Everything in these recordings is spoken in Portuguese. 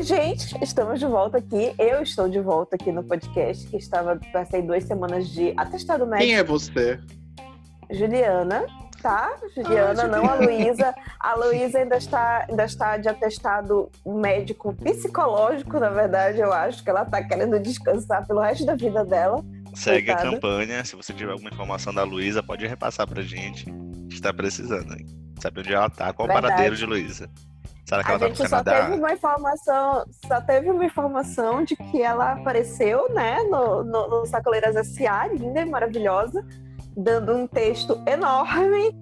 Oi, gente, estamos de volta aqui. Eu estou de volta aqui no podcast, que estava, passei duas semanas de atestado médico. Quem é você? Juliana, tá? Juliana, Ah, não a Luísa. A Luísa ainda está, ainda está de atestado médico psicológico, na verdade, eu acho que ela está querendo descansar pelo resto da vida dela. Segue a Coitada. campanha. Se você tiver alguma informação da Luísa, pode repassar pra gente. A gente tá precisando, hein? Sabe onde ela tá? Qual o Verdade. paradeiro de Luísa? Será que A ela tá gente no só Canadá? teve uma informação, só teve uma informação de que ela apareceu, né, no, no, no Sacoleiras S.A., linda e maravilhosa, dando um texto enorme,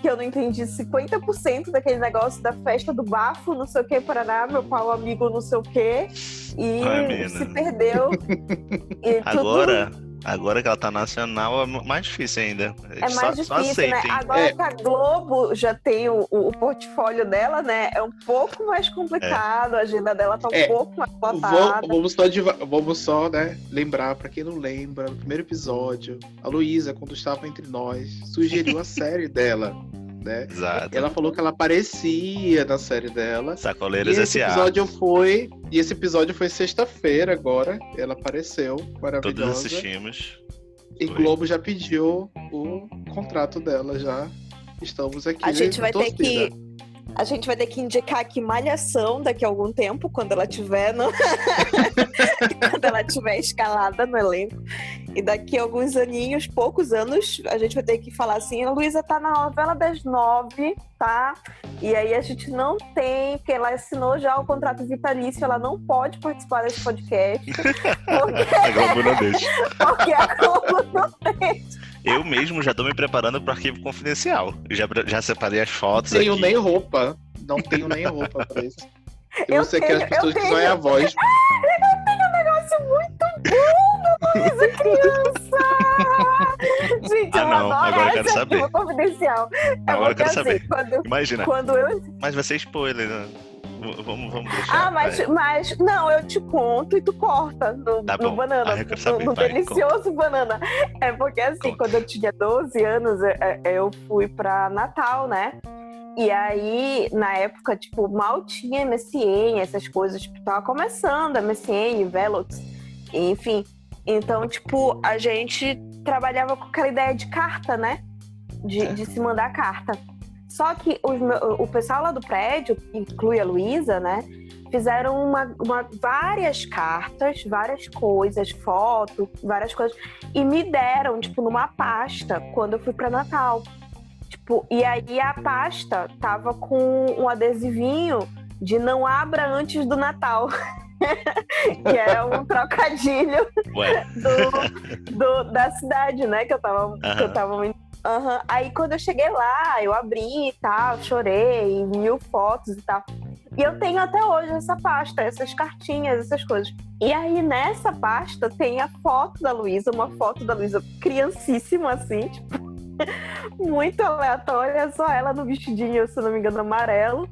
que eu não entendi 50% daquele negócio da festa do bafo, não sei o que, Paraná, meu pau amigo, não sei o que, e Ai, se perdeu. E tudo- Agora, que ela tá nacional, é mais difícil ainda. É Só- mais só difícil, né? aceitem. Agora É. que a Globo já tem o, o- portfólio dela, né? É um pouco mais complicado, a agenda dela tá um É. pouco mais Vou- lotada. vamos só, vamos só, né, lembrar, pra quem não lembra, no primeiro episódio, a Luísa, quando estava entre nós, sugeriu a série dela, né? Exato. Ela falou que ela aparecia na série dela. E Sacoleiras esse S.A. episódio foi. E esse episódio foi sexta-feira agora. Ela apareceu, Todos maravilhosa. assistimos. E Foi. Globo já pediu o contrato dela, já. Estamos aqui. A gente vai ter torcida. que. A gente vai ter que indicar aqui Malhação daqui a algum tempo, quando ela tiver no... quando ela tiver escalada no elenco. E daqui a alguns aninhos, poucos anos, a gente vai ter que falar assim, a Luísa tá na novela das nove, tá? E aí a gente não tem, porque ela assinou já o contrato vitalício, ela não pode participar desse podcast, porque, A Globo não deixa. porque a Globo não deixa. Eu mesmo já tô me preparando pro arquivo confidencial. Eu Já, já separei as fotos Não tenho aqui. nem roupa. Não tenho nem roupa pra isso. Eu você quer tenho- as pessoas eu que só é a voz. negócio muito bom da Luísa criança! Gente, Ah, eu não, agora eu quero saber. confidencial. É Agora eu quero assim, saber. Quando, Imagina. quando eu. Mas vai ser spoiler, né? Vamos, vamos deixar. Ah, mas, vai. mas. Não, eu te conto e tu corta no, Tá no banana. Ah, no, saber, no vai, delicioso banana. É porque, assim, Conta. quando eu tinha 12 anos, eu, eu fui pra Natal, né? E aí, na época, tipo, mal tinha MSN, essas coisas, tipo, tava começando MSN, Velox, enfim. Então, tipo, a gente trabalhava com aquela ideia de carta, né? De, de se mandar carta. Só que os o pessoal lá do prédio, que inclui a Luísa, né? Fizeram uma, uma- várias cartas, várias coisas, foto, várias coisas, e me deram, tipo, numa pasta quando eu fui pra Natal. Tipo, e aí a pasta tava com um adesivinho de não abra antes do Natal. que é um trocadilho do, do- da cidade, né? Que eu tava. Que eu tava Aham. Aí quando eu cheguei lá, eu abri e tal, chorei, mil fotos e tal. E eu tenho até hoje essa pasta, essas cartinhas, essas coisas. E aí nessa pasta tem a foto da Luísa, uma foto da Luísa criancíssima, assim, tipo, muito aleatória, só ela no vestidinho, se não me engano, amarelo.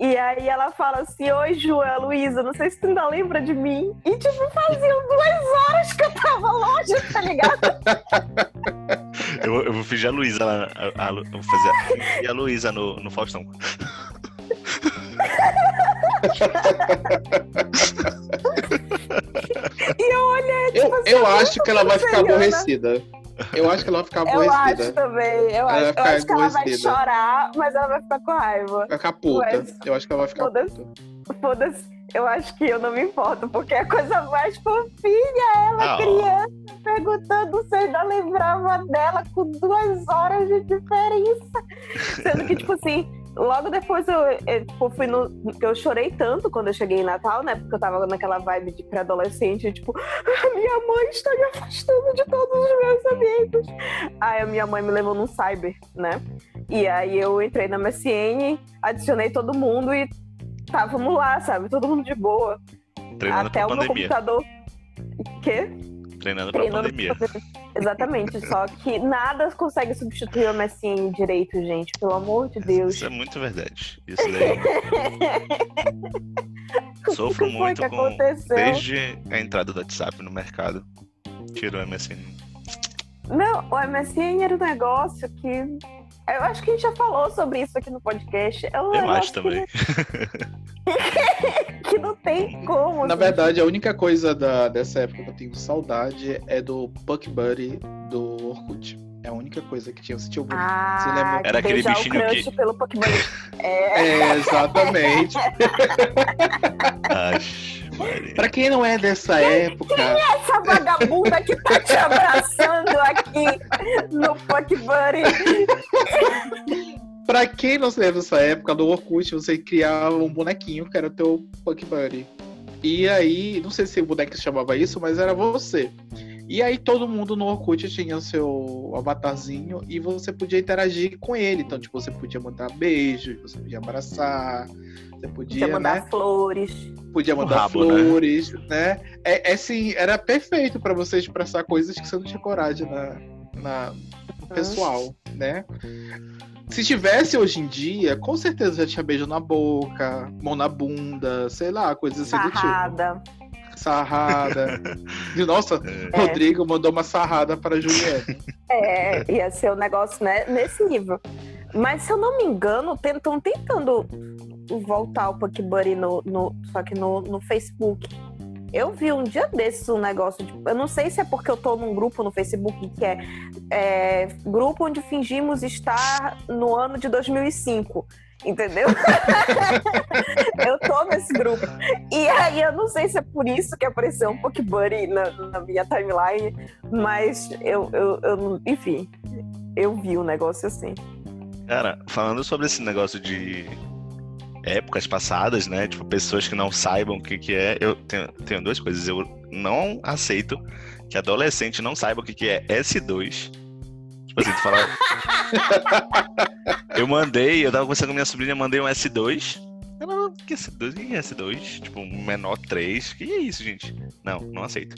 E aí ela fala assim, oi Ju, é a Luísa, não sei se tu ainda lembra de mim. E tipo, faziam duas horas que eu tava longe, tá ligado? eu, eu vou fingir a Luísa lá. A, a, eu vou fazer a, e a Luísa no, no Faustão. E eu olhei, Eu, tipo assim, eu acho que ela vai ficar aborrecida. Eu acho que ela vai ficar eu acho aborrecida. também, eu Ela acho, vai eu acho que ela vai aborrecida. chorar, mas ela vai ficar com raiva. Vai ficar puta. Mas- Eu acho que ela vai ficar Foda-se. puta. Foda-se, eu acho que eu não me importo, porque é a coisa mais fofinha, ela Ah, ó. criança, perguntando se eu ainda lembrava dela com duas horas de diferença. Sendo que, tipo assim, logo depois eu, eu, tipo, fui no. eu chorei tanto quando eu cheguei em Natal, né? Porque eu tava naquela vibe de pré-adolescente, tipo, a minha mãe está me afastando de todos os meus amigos. Aí a minha mãe me levou num cyber, né? E aí eu entrei na MSN, adicionei todo mundo e estávamos lá, sabe? Todo mundo de boa. Treinando Até pra o meu pandemia. computador. Quê? Treinando pra Treinando pandemia. pra pandemia. Exatamente. Só que nada consegue substituir o MSN direito, gente. Pelo amor de Deus. Isso é muito verdade. Isso daí. Sofro muito com. aconteceu? Desde a entrada do WhatsApp no mercado. Tirou o MSN. Não, o MSN era um negócio que. Eu acho que a gente já falou sobre isso aqui no podcast. É um Eu acho também. Que, que não tem como. Na assim. verdade, a única coisa da, dessa época que eu tenho saudade é do Puck Buddy do Orkut. É a única coisa que tinha. Você tinha Você Ah, lembra? Era aquele bichinho o crush que- pelo Pokémon. É, É, exatamente. Ai. Pra quem não é dessa época, essa vagabunda que tá te abraçando aqui no Pokémon. pra quem não se lembra dessa época, do Orkut, você criava um bonequinho que era o teu Puck Buddy. E aí, não sei se o boneco se chamava isso, mas era você. E aí todo mundo no Orkut tinha o seu avatarzinho e você podia interagir com ele. Então, tipo, você podia mandar beijo, você podia abraçar, você podia, Podia mandar né? flores. Podia mandar rabo, né? flores, né? É, é assim, era perfeito pra você expressar coisas que você não tinha coragem na, na no pessoal, né? Se tivesse hoje em dia, com certeza já tinha beijo na boca, mão na bunda, sei lá, coisas assim do tipo. Sarrada. Sarrada. E, Nossa, É. Rodrigo mandou uma sarrada para Juliana. É, ia ser um negócio né, nesse nível. Mas se eu não me engano, estão tentando voltar o Pokébuddy no, no, só que no, no Facebook. Eu vi um dia desses um negócio, de, eu não sei se é porque eu tô num grupo no Facebook que é, é, grupo onde fingimos estar no ano de 2005, entendeu? eu tô nesse grupo. E aí eu não sei se é por isso que apareceu um Pokébuddy na, na minha timeline, mas eu, eu, eu enfim, eu vi um negócio assim. Cara, falando sobre esse negócio de épocas passadas, né? Tipo, pessoas que não saibam o que, que é, eu tenho, tenho duas coisas. Eu não aceito que adolescente não saiba o que, que é S2. Tipo assim, tu fala. eu mandei, eu tava conversando com minha sobrinha, mandei um S2. Ela, que é S2? O que é S2? Tipo, um menor 3. O que é isso, gente? Não, não aceito.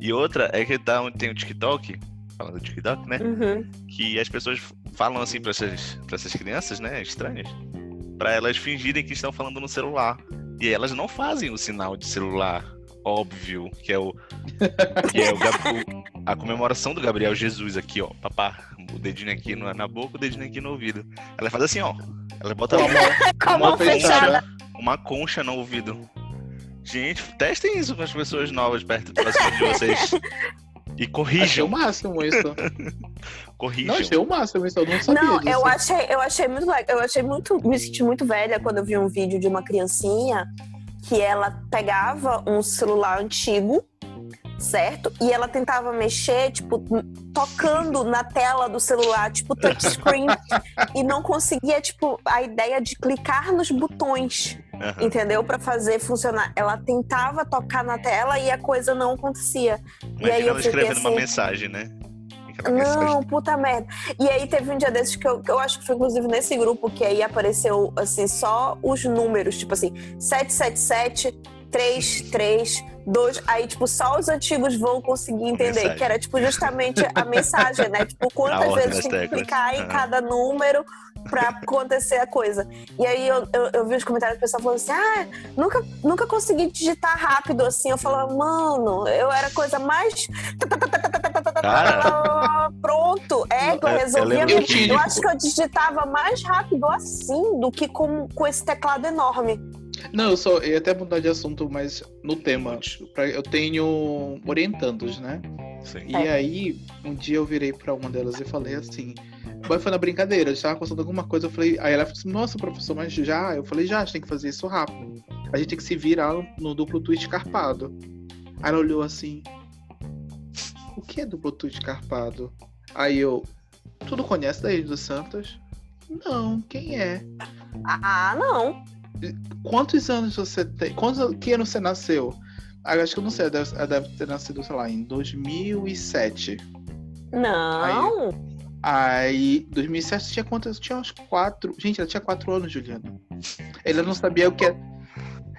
E outra é que tá, tem o TikTok, falando do TikTok, né? Uhum. que as pessoas falam assim pra essas, pra essas crianças, né, estranhas, pra elas fingirem que estão falando no celular. E elas não fazem o sinal de celular óbvio, que é o que é o, o- a comemoração do Gabriel Jesus aqui, ó, papá, o dedinho aqui na, na boca, o dedinho aqui no ouvido. Ela faz assim, ó. Ela bota Com a mão, Com a mão mão fechada. uma concha no ouvido. Gente, testem isso com as pessoas novas perto de vocês. E achei corrijam, o máximo isso. corrijam. Não, achei o máximo isso, eu não sabia Não, disso. eu achei, eu achei muito legal. Eu achei muito. Me senti muito velha quando eu vi um vídeo de uma criancinha que ela pegava um celular antigo, certo? E ela tentava mexer, tipo, tocando na tela do celular, tipo, touchscreen, e não conseguia, tipo, a ideia de clicar nos botões, Aham. entendeu? Pra fazer funcionar. Ela tentava tocar na tela e a coisa não acontecia. E aí Imagina eu ela escrevendo uma assim- mensagem, né? Não, puta merda. E aí teve um dia desses que eu, que eu acho que foi inclusive nesse grupo que aí apareceu assim só os números, tipo assim, 777 332, aí tipo só os antigos vão conseguir entender, mensagem. que era tipo justamente a mensagem, né? Tipo, quantas vezes tem que teclas. clicar em Aham. cada número pra acontecer a coisa. E aí eu, eu, eu vi os comentários do pessoal falando assim: ah, nunca, nunca consegui digitar rápido assim. Eu falava, mano, eu era a coisa mais. Cara. Pronto, é, que eu Eu- eu resolvia. Eu acho que eu digitava mais rápido assim do que com, com esse teclado enorme. Não, eu só ia até mudar de assunto, mas no tema. Pra- Eu tenho orientandos, né? Sim. E aí, um dia eu virei pra uma delas e falei assim. Mas foi na brincadeira, a gente tava conversando alguma coisa, eu falei. Aí ela falou assim, nossa, professor, mas já? Eu falei, já, a gente tem que fazer isso rápido. A gente tem que se virar no, no duplo twist carpado. Aí ela olhou assim. O que é duplo twist carpado? Aí eu. Tu não conhece daí dos Santos? Não, quem é? Ah, não. Quantos anos você tem? Quantos, que ano você nasceu? Ah, acho que eu não sei, ela deve, ela deve ter nascido, sei lá, em 2007. Não. Aí, 2007 tinha quantos? Tinha uns quatro. Gente, ela tinha quatro anos, Juliana. Ela não sabia o que é.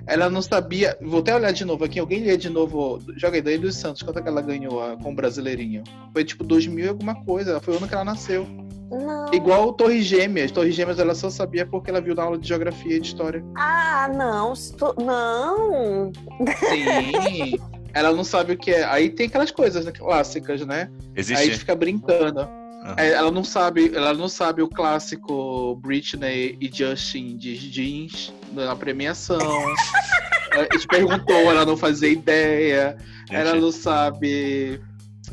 Ela não sabia. Vou até olhar de novo aqui. Alguém lê de novo. Joga aí daí dos Santos. Quanto é que ela ganhou ah, com o Brasileirinho? Foi tipo 2000 e alguma coisa. Foi o ano que ela nasceu. Não. Igual Torres Gêmeas. Torres Gêmeas ela só sabia porque ela viu na aula de geografia e de história. Ah, não. Não. Sim. ela não sabe o que é. Aí tem aquelas coisas né, clássicas, né? Aí a gente Existe. fica brincando. É, Ela não sabe, ela não sabe o clássico Britney e Justin de jeans na premiação. A gente perguntou, ela não fazia ideia. Gente, Ela não sabe.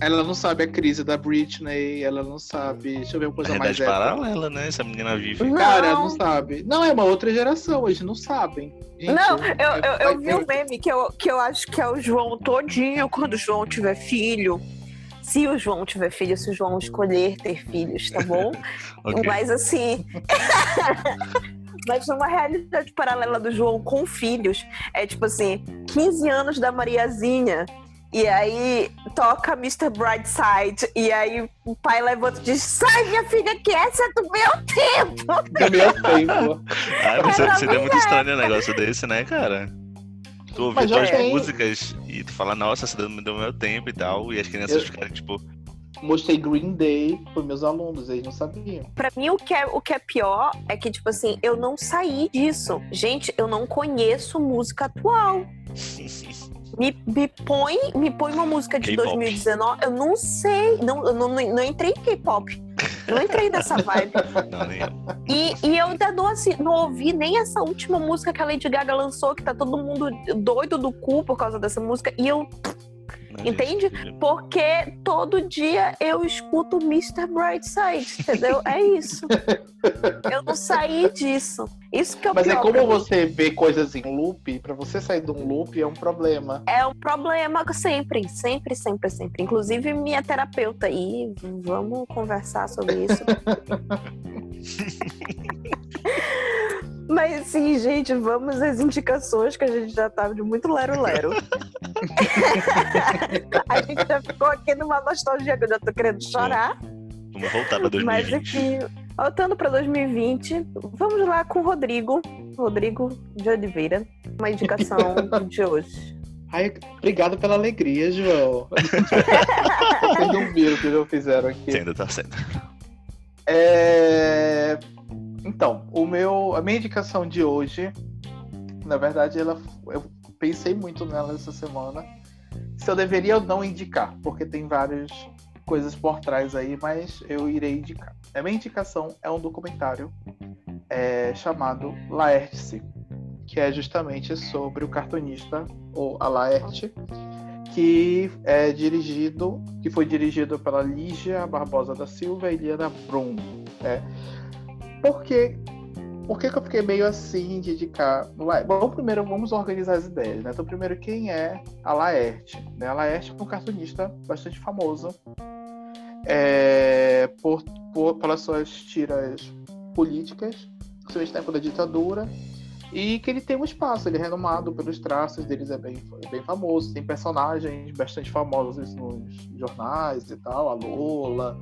Ela não sabe a crise da Britney, ela não sabe. Deixa eu ver uma coisa mais épica. paralela, né? Essa menina vive. Não. Cara, não sabe. Não, é uma outra geração, eles não sabem. Gente, Não, eu, eu, eu vi um meme que eu, que eu acho que é o João todinho quando o João tiver filho. Se o João tiver filho, se o João escolher ter filhos, tá bom? Mas assim. Mas numa realidade paralela do João com filhos, é tipo assim, 15 anos da Mariazinha. E aí toca Mr. Brightside. E aí o pai levanta e diz: Sai, minha filha, que essa é do meu tempo! Do meu tempo. Ah, mas Cara, seria muito estranho um negócio desse, né, cara? Tu ouvir tem. músicas e tu fala, nossa, essa me deu meu tempo e tal, e as crianças Eu- ficarem tipo, Mostrei Green Day pros meus alunos, eles não sabiam. Pra mim, o que, é, o que é pior é que, tipo assim, eu não saí disso. Gente, eu não conheço música atual. Me, me põe me põe uma música de K-pop. 2019, eu não sei. Não, eu não, não, não entrei em K-pop. Não entrei nessa vibe. não, nem eu. E, e eu ainda não, assim, não ouvi nem essa última música que a Lady Gaga lançou, que tá todo mundo doido do cu por causa dessa música. E eu Entende? porque todo dia eu escuto Mr. Brightside, entendeu? É isso. Eu não saí disso. Isso que é o Mas é como você vê coisas em loop, pra você sair de um loop é um problema. É um problema sempre, sempre, sempre, sempre. Inclusive minha terapeuta aí, vamos conversar sobre isso. Mas sim, gente, vamos às indicações que a gente já tava de muito lero-lero. a gente já ficou aqui numa nostalgia que eu já tô querendo chorar. Vamos voltar pra Mas 2020. enfim, voltando para 2020, vamos lá com o Rodrigo. Rodrigo de Oliveira, uma indicação de hoje. Ai, obrigado pela alegria, João. Vocês não viram o que eu fizeram aqui. Você ainda tá sendo. É, Então, o meu, a minha indicação de hoje, na verdade, ela, eu pensei muito nela essa semana. Se eu deveria ou não indicar, porque tem várias coisas por trás aí, mas eu irei indicar. A minha indicação é um documentário é, chamado Laerte, que é justamente sobre o cartunista, ou a Laerte, que é dirigido, que foi dirigido pela Lígia Barbosa da Silva e Liana Brum. né? Por quê? Por que, que eu fiquei meio assim de indicar? Bom, primeiro vamos organizar as ideias, né? Então, primeiro, quem é a Laerte? Né? A Laerte é um cartunista bastante famoso é, por, por- pelas suas tiras políticas, principalmente na época da ditadura, e que ele tem um espaço, ele é renomado pelos traços deles, é bem, é bem famoso, tem personagens bastante famosos nos jornais e tal, a Lola,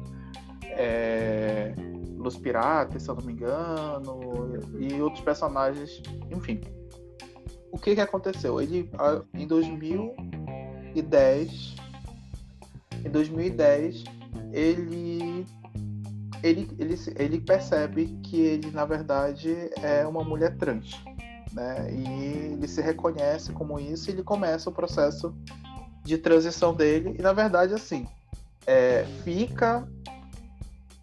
é, Los Piratas, se eu não me engano, e outros personagens, enfim. O que que aconteceu? Ele, em 2010, em 2010, ele ele, ele, ele percebe que ele, na verdade, é uma mulher trans. Né? E ele se reconhece como isso e ele começa o processo de transição dele. E, na verdade, assim, é, fica.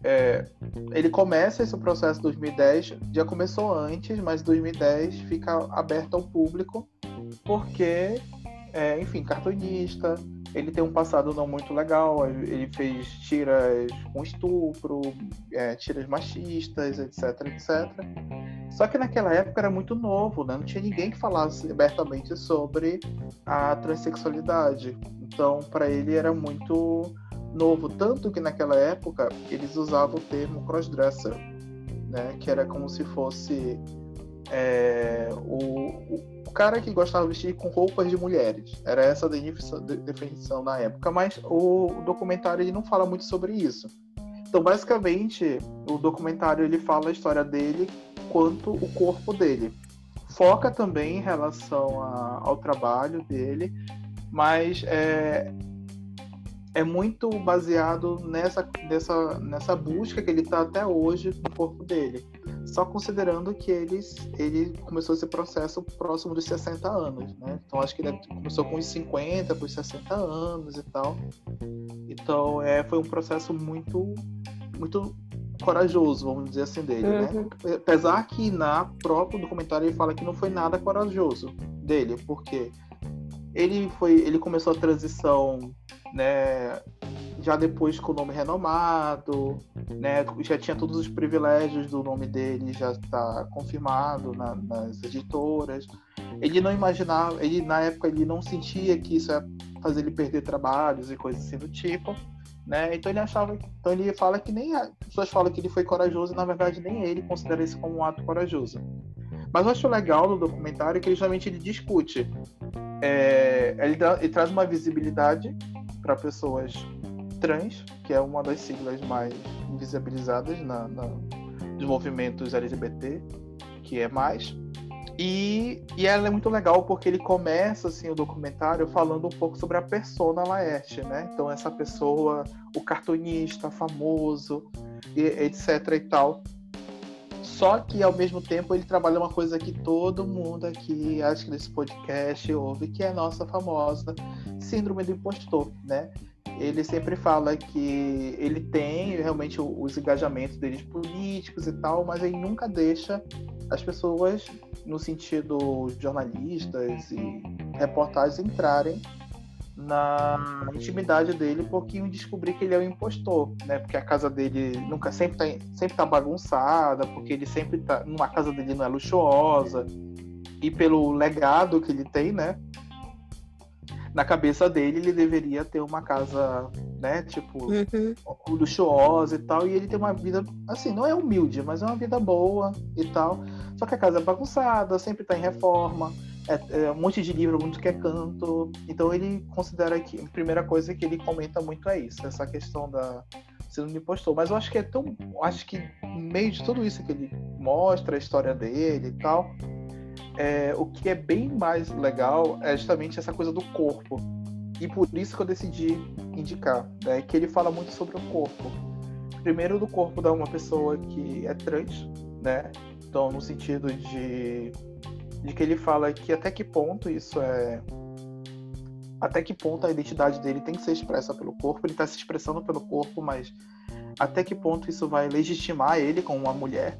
É, ele começa esse processo em 2010, já começou antes, mas 2010 fica aberto ao público, porque, é, enfim, cartunista, ele tem um passado não muito legal, ele fez tiras com estupro, é, tiras machistas, etc, etc. Só que naquela época era muito novo, né? Não tinha ninguém que falasse abertamente sobre a transexualidade. Então, para ele era muito novo, tanto que naquela época eles usavam o termo crossdresser, né? Que era como se fosse é, o, o cara que gostava de vestir com roupas de mulheres. Era essa a definição, de- definição na época. Mas o, o documentário ele não fala muito sobre isso. Então, basicamente, o documentário ele fala a história dele quanto o corpo dele. Foca também em relação a- ao trabalho dele, mas é, é muito baseado nessa, nessa, nessa busca que ele está até hoje no corpo dele. Só considerando que ele, ele começou esse processo próximo dos 60 anos, né? Então acho que ele começou com uns 50 para os 60 anos e tal. Então é, foi um processo muito, muito corajoso, vamos dizer assim, dele, Uhum. né? Apesar que na próprio documentário ele fala que não foi nada corajoso, dele, porque ele foi, ele começou a transição, né, já depois com o nome renomado, né, já tinha todos os privilégios do nome dele, já está confirmado na, nas editoras. Ele não imaginava, ele na época ele não sentia que isso ia fazer ele perder trabalhos e coisas assim do tipo, né? Então ele achava, então ele fala que nem as pessoas falam que ele foi corajoso, e na verdade nem ele considera isso como um ato corajoso. Mas eu acho legal no documentário que justamente ele discute, é, ele, dá, ele traz uma visibilidade para pessoas trans, que é uma das siglas mais invisibilizadas na, na, movimentos LGBT, que é mais. E, e ela é muito legal porque ele começa assim o documentário falando um pouco sobre a persona Laerte, né? Então essa pessoa, o cartunista famoso, e, etc e tal. Só que ao mesmo tempo ele trabalha uma coisa que todo mundo aqui, acho que nesse podcast ouve, que é a nossa famosa síndrome do impostor, né? Ele sempre fala que ele tem realmente os engajamentos deles políticos e tal, mas ele nunca deixa as pessoas, no sentido jornalistas e reportagens, entrarem na intimidade dele um pouquinho descobrir que ele é um impostor, né? Porque a casa dele nunca sempre tá, sempre tá bagunçada, porque ele sempre tá numa casa dele não é luxuosa e pelo legado que ele tem, né? Na cabeça dele ele deveria ter uma casa, né? Tipo uhum. luxuosa e tal, e ele tem uma vida assim não é humilde, mas é uma vida boa e tal. Só que a casa é bagunçada, sempre tá em reforma é, é, um monte de livro, muito que é canto. Então ele considera que a primeira coisa que ele comenta muito é isso, essa questão da síndrome do impostor. Mas eu acho que é tão. Acho que no meio de tudo isso que ele mostra, a história dele e tal, é, o que é bem mais legal é justamente essa coisa do corpo. E por isso que eu decidi indicar, né, que ele fala muito sobre o corpo. Primeiro do corpo de uma pessoa que é trans, né? Então, no sentido de de que ele fala que até que ponto isso é. Até que ponto a identidade dele tem que ser expressa pelo corpo, ele está se expressando pelo corpo, mas até que ponto isso vai legitimar ele como uma mulher,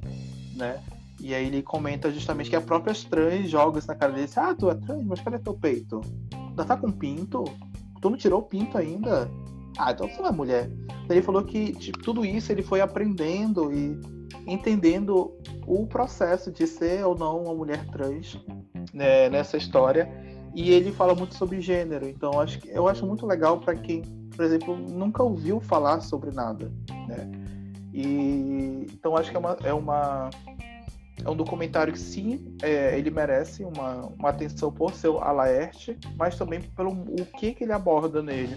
né? E aí ele comenta justamente que a própria trans joga isso na cara dele, ah, tu é trans, mas cadê teu peito? Ainda tá com pinto? Tu não tirou o pinto ainda? Ah, então tu não é mulher. Ele falou que tipo, tudo isso ele foi aprendendo e entendendo o processo de ser ou não uma mulher trans né, nessa história. E ele fala muito sobre gênero. Então acho que, eu acho muito legal para quem, por exemplo, nunca ouviu falar sobre nada. Né? E, então acho que é uma, é uma é um documentário que sim, é, ele merece uma, uma atenção por seu Alaerte, mas também pelo o que, que ele aborda nele.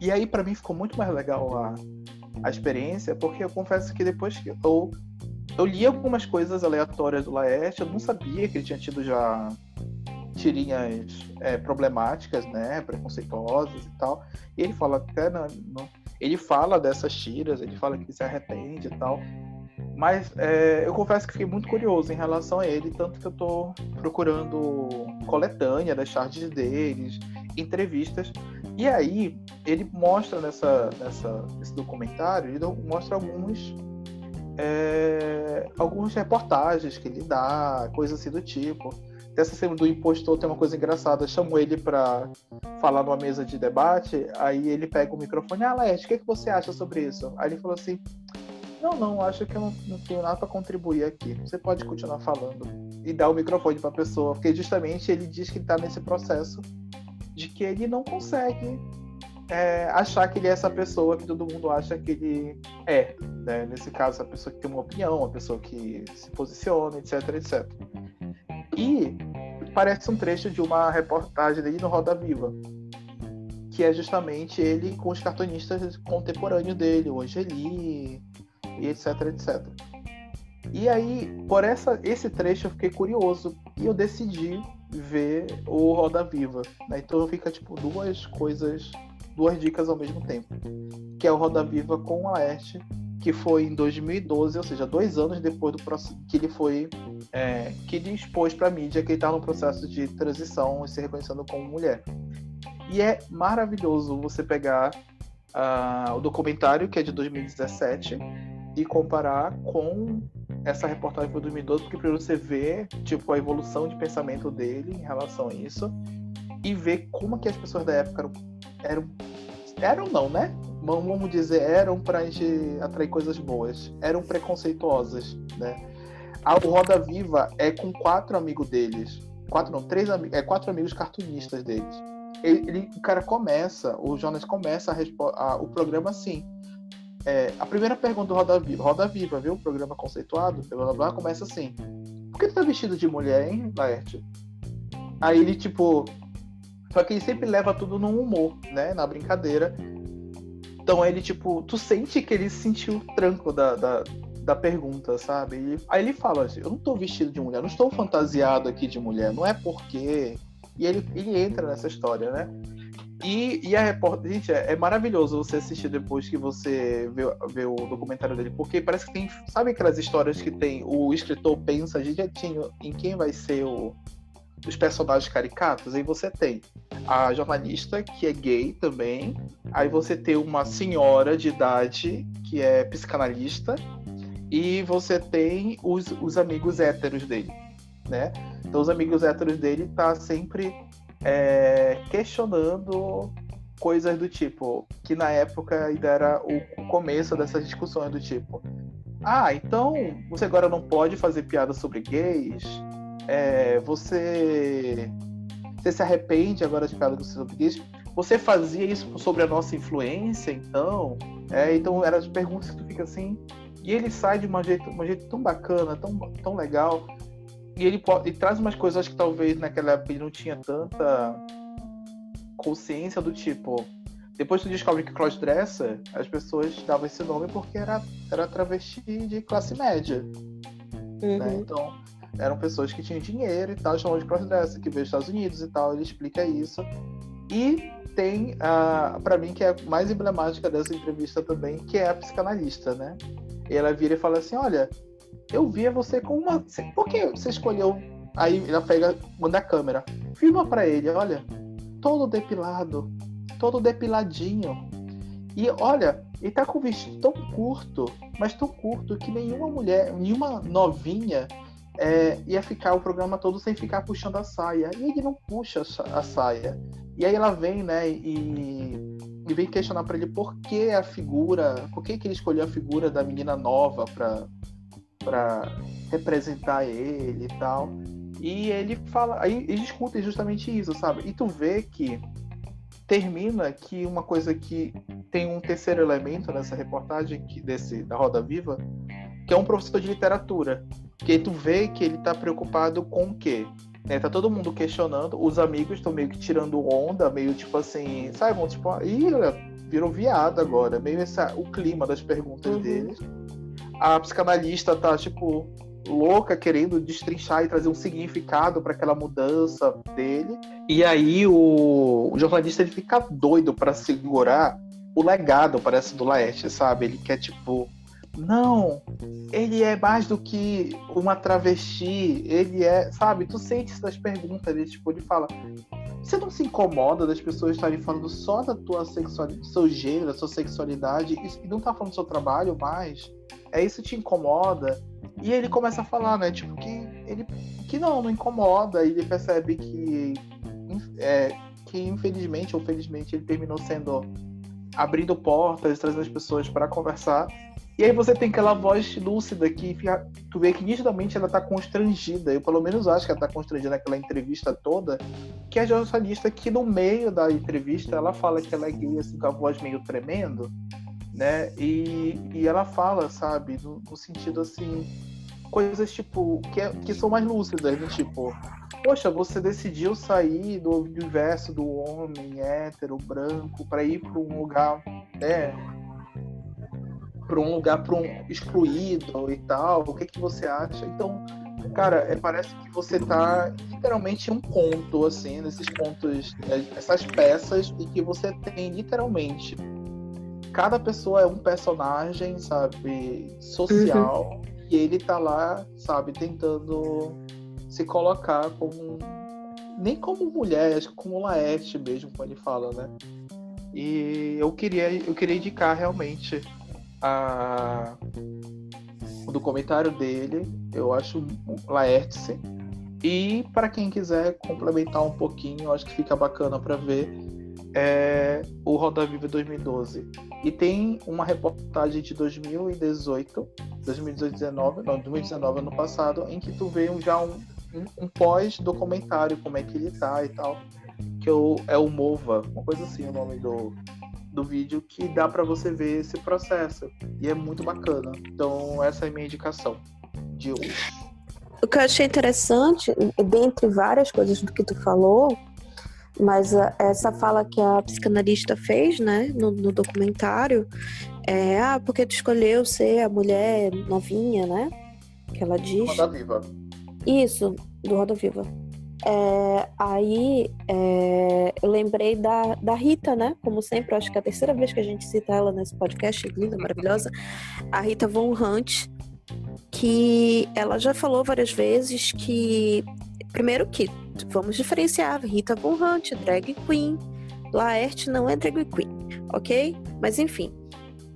E aí, para mim, ficou muito mais legal a, a experiência, porque eu confesso que depois que eu, eu li algumas coisas aleatórias do Laerte, eu não sabia que ele tinha tido já tirinhas é, problemáticas, né, preconceituosas e tal. E ele fala até não, não, ele fala dessas tiras, ele fala que se arrepende e tal. Mas é, eu confesso que fiquei muito curioso em relação a ele, tanto que eu estou procurando coletânea das charges deles, entrevistas. E aí, ele mostra nessa, nessa, nesse documentário, ele mostra alguns. É, algumas reportagens que ele dá, coisas assim do tipo. Dessa cena do impostor tem uma coisa engraçada. Chamo ele para falar numa mesa de debate. Aí ele pega o microfone. Ah, Laerte, o que, é que você acha sobre isso? Aí ele falou assim: Não, não, acho que eu não, não tenho nada para contribuir aqui. Você pode continuar falando. E dá o microfone para a pessoa. Porque justamente ele diz que está nesse processo de que ele não consegue é, achar que ele é essa pessoa que todo mundo acha que ele é. Né? Nesse caso, a pessoa que tem uma opinião, a pessoa que se posiciona, etc, etc. E parece um trecho de uma reportagem dele no Roda Viva, que é justamente ele com os cartunistas contemporâneos dele, o Angeli, e etc, etc. E aí, por essa, esse trecho eu fiquei curioso e eu decidi ver o Roda Viva. Né? Então fica tipo duas coisas, duas dicas ao mesmo tempo. Que é o Roda Viva com o Laerte, que foi em 2012, ou seja, dois anos depois do que ele foi. É, que ele expôs para mídia que ele está no processo de transição e se reconhecendo como mulher. E é maravilhoso você pegar uh, o documentário, que é de 2017, e comparar com essa reportagem foi 2012, porque primeiro você vê, tipo, a evolução de pensamento dele em relação a isso e ver como que as pessoas da época eram, eram, eram não, né? Vamos dizer, eram gente atrair coisas boas. Eram preconceituosas, né? A Roda Viva é com quatro amigos deles. Quatro não, três amigos. É quatro amigos cartunistas deles. Ele, ele, o cara começa, o Jonas começa a, a, o programa assim. É, a primeira pergunta do Roda Viva, Roda Viva, viu? O programa conceituado, blá, blá, blá, começa assim. Por que tu tá vestido de mulher, hein, Laerte? Aí ele, tipo. Só que ele sempre leva tudo no humor, né? Na brincadeira. Então ele, tipo, tu sente que ele sentiu o tranco da, da, da pergunta, sabe? E aí ele fala assim, eu não tô vestido de mulher, não estou fantasiado aqui de mulher, não é porque. E ele, ele entra nessa história, né? E, e a repórter, gente, é, é, maravilhoso você assistir depois que você vê, vê, o documentário dele, porque parece que tem, sabe aquelas histórias que tem, o escritor pensa, tinha em quem vai ser o, os personagens caricatos, aí você tem a jornalista, que é gay também, aí você tem uma senhora de idade, que é psicanalista, e você tem os, os amigos héteros dele, né? Então os amigos héteros dele tá sempre é, questionando coisas do tipo, que na época ainda era o começo dessas discussões do tipo, ah, então você agora não pode fazer piada sobre gays? É, você, você se arrepende agora de piada sobre gays? Você fazia isso sobre a nossa influência, então? É, então eram as perguntas que tu fica assim. E ele sai de uma jeito, um jeito tão bacana, tão, tão legal e ele, pode, ele traz umas coisas que talvez naquela época ele não tinha tanta consciência do tipo. Depois tu descobre que crossdresser, as pessoas davam esse nome porque era, era travesti de classe média. Uhum. Né? Então, eram pessoas que tinham dinheiro e tal, chamavam de crossdresser, que veio dos Estados Unidos e tal, ele explica isso. E tem, uh, para mim, que é a mais emblemática dessa entrevista também, que é a psicanalista, né? E ela vira e fala assim: olha, eu via você com uma. Por que você escolheu? Aí ela pega, manda a câmera. Filma para ele, olha, todo depilado, todo depiladinho. E olha, ele tá com o vestido tão curto, mas tão curto que nenhuma mulher, nenhuma novinha é, ia ficar o programa todo sem ficar puxando a saia. E ele não puxa a saia. E aí ela vem, né, e, e vem questionar para ele por que a figura, por que, que ele escolheu a figura da menina nova para para representar ele e tal. E ele fala, aí discutem justamente isso, sabe? E tu vê que termina que uma coisa que tem um terceiro elemento nessa reportagem que desse da Roda Viva, que é um professor de literatura, que tu vê que ele tá preocupado com o quê? Né, tá todo mundo questionando, os amigos estão meio que tirando onda, meio tipo assim, sabe, tipo, ih, virou viado agora, meio essa, o clima das perguntas uhum. deles a psicanalista tá, tipo, louca querendo destrinchar e trazer um significado para aquela mudança dele. E aí o, o jornalista ele fica doido para segurar o legado, parece, do Laerte, sabe? Ele quer, tipo, não, ele é mais do que uma travesti, ele é, sabe? Tu sente essas perguntas, ele, tipo, ele fala, você não se incomoda das pessoas estarem falando só da tua sexualidade, seu gênero, sua sexualidade, e não tá falando do seu trabalho mais? É isso te incomoda? E ele começa a falar, né? Tipo, que ele que não, não incomoda. E ele percebe que, é, que infelizmente ou felizmente ele terminou sendo abrindo portas, trazendo as pessoas para conversar. E aí você tem aquela voz lúcida que fica, tu vê que nitidamente ela tá constrangida. Eu pelo menos acho que ela tá constrangida naquela entrevista toda, que é a jornalista que no meio da entrevista ela fala que ela é gay assim com a voz meio tremendo né? E, e ela fala, sabe, no, no sentido assim, coisas tipo, que, é, que são mais lúcidas, né? Tipo, poxa, você decidiu sair do universo do homem hétero, branco, para ir para um lugar, né? Para um lugar para um excluído e tal. O que que você acha? Então, cara, é, parece que você tá literalmente em um ponto, assim, nesses pontos, é, essas peças, e que você tem literalmente cada pessoa é um personagem, sabe, social, uhum. e ele tá lá, sabe, tentando se colocar como nem como mulher, acho que como Laerte mesmo, como ele fala, né? E eu queria, eu queria indicar realmente a o documentário dele, eu acho Laertes. E para quem quiser complementar um pouquinho, eu acho que fica bacana para ver é o Roda Viva 2012. E tem uma reportagem de 2018, 2019, não, 2019 ano passado, em que tu vê já um, um, um pós-documentário, como é que ele tá e tal, que é o, é o MOVA, uma coisa assim o nome do, do vídeo, que dá para você ver esse processo. E é muito bacana. Então essa é a minha indicação de hoje. O que eu achei interessante, dentre várias coisas do que tu falou, mas a, essa fala que a psicanalista fez, né, no, no documentário, é, ah, porque tu escolheu ser a mulher novinha, né? Que ela diz. Roda Viva. Isso, do Roda Viva. É, aí é, eu lembrei da, da Rita, né? Como sempre, acho que é a terceira vez que a gente cita ela nesse podcast, linda, maravilhosa. A Rita Von Hunt, que ela já falou várias vezes que, primeiro que vamos diferenciar Rita Von Hunt, drag queen. Laerte não é drag queen, ok? Mas enfim,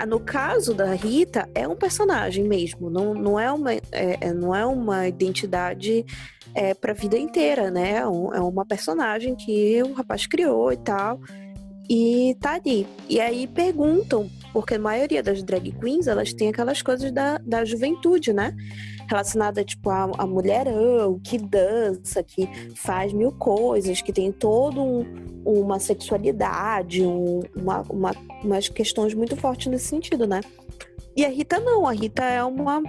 no caso da Rita, é um personagem mesmo, não, não, é, uma, é, é não é uma identidade é, para a vida inteira, né? É, um, é uma personagem que o rapaz criou e tal, e tá ali. E aí perguntam, porque a maioria das drag queens, elas têm aquelas coisas da, da juventude, né? Relacionada tipo a, a mulherão que dança, que faz mil coisas, que tem todo um, uma sexualidade, um, uma, uma, umas questões muito fortes nesse sentido, né? E a Rita não, a Rita é uma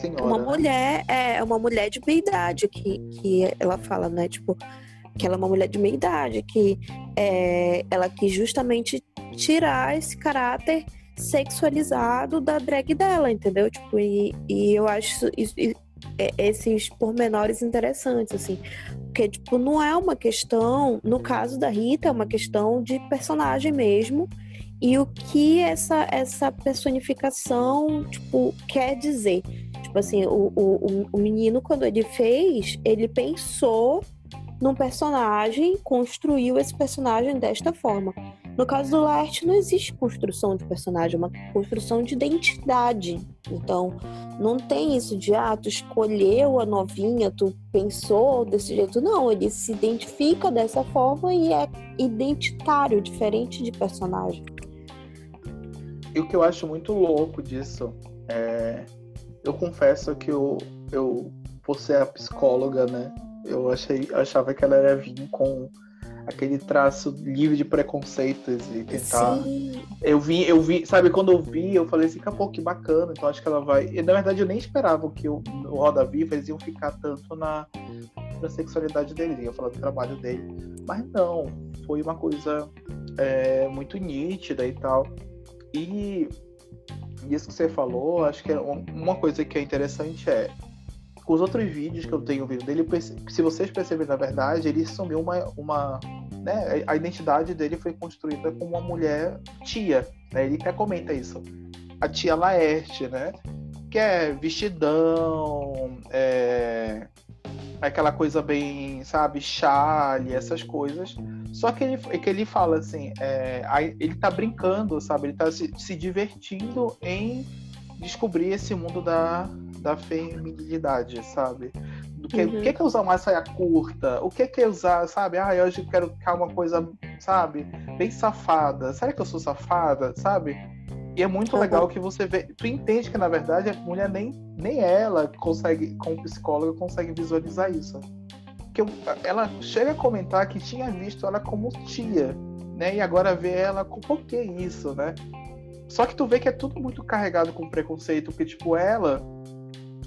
Senhora, uma né? mulher, é uma mulher de meia idade que, que ela fala, né? Tipo, que ela é uma mulher de meia idade, que é, ela quis justamente tirar esse caráter sexualizado da drag dela, entendeu? Tipo, e, e eu acho isso, é, esses pormenores interessantes, assim. Porque, tipo, não é uma questão, no caso da Rita, é uma questão de personagem mesmo. E o que essa, essa personificação, tipo, quer dizer. Tipo assim, o, o, o menino, quando ele fez, ele pensou num personagem, construiu esse personagem desta forma. No caso do Laerte, não existe construção de personagem, é uma construção de identidade. Então, não tem isso de, ah, tu escolheu a novinha, tu pensou desse jeito. Não, ele se identifica dessa forma e é identitário, diferente de personagem. E o que eu acho muito louco disso é. Eu confesso que eu, eu por ser a psicóloga, né? Eu achei, achava que ela ia vir com aquele traço livre de preconceitos e tentar. Sim. Eu vi, eu vi, sabe, quando eu vi, eu falei assim, pô, que bacana, então acho que ela vai. E na verdade eu nem esperava que o, o Roda Viva eles iam ficar tanto na, na sexualidade dele, ia falar do trabalho dele. Mas não, foi uma coisa é, muito nítida e tal. E isso que você falou, acho que é uma coisa que é interessante é os outros vídeos que eu tenho visto dele, se vocês perceberem, na verdade, ele assumiu uma, uma né, a identidade dele foi construída como uma mulher tia, né? Ele até comenta isso. A tia Laerte, né? Que é vestidão, é aquela coisa bem, sabe, chale, essas coisas. Só que ele, que ele fala assim, é, ele tá brincando, sabe? Ele tá se, se divertindo em descobrir esse mundo da, da feminilidade, sabe? Do que, Uhum. O que é usar uma saia curta? O que é usar, sabe? Ah, hoje eu quero ficar uma coisa, sabe? Bem safada. Será que eu sou safada, sabe? E é muito Uhum. legal que você vê. Tu entende que, na verdade, a mulher nem, nem ela consegue, como psicóloga, consegue visualizar isso. Que eu- ela chega a comentar que tinha visto ela como tia, né? E agora vê ela com por que isso, né? Só que tu vê que é tudo muito carregado com preconceito, porque, tipo, ela,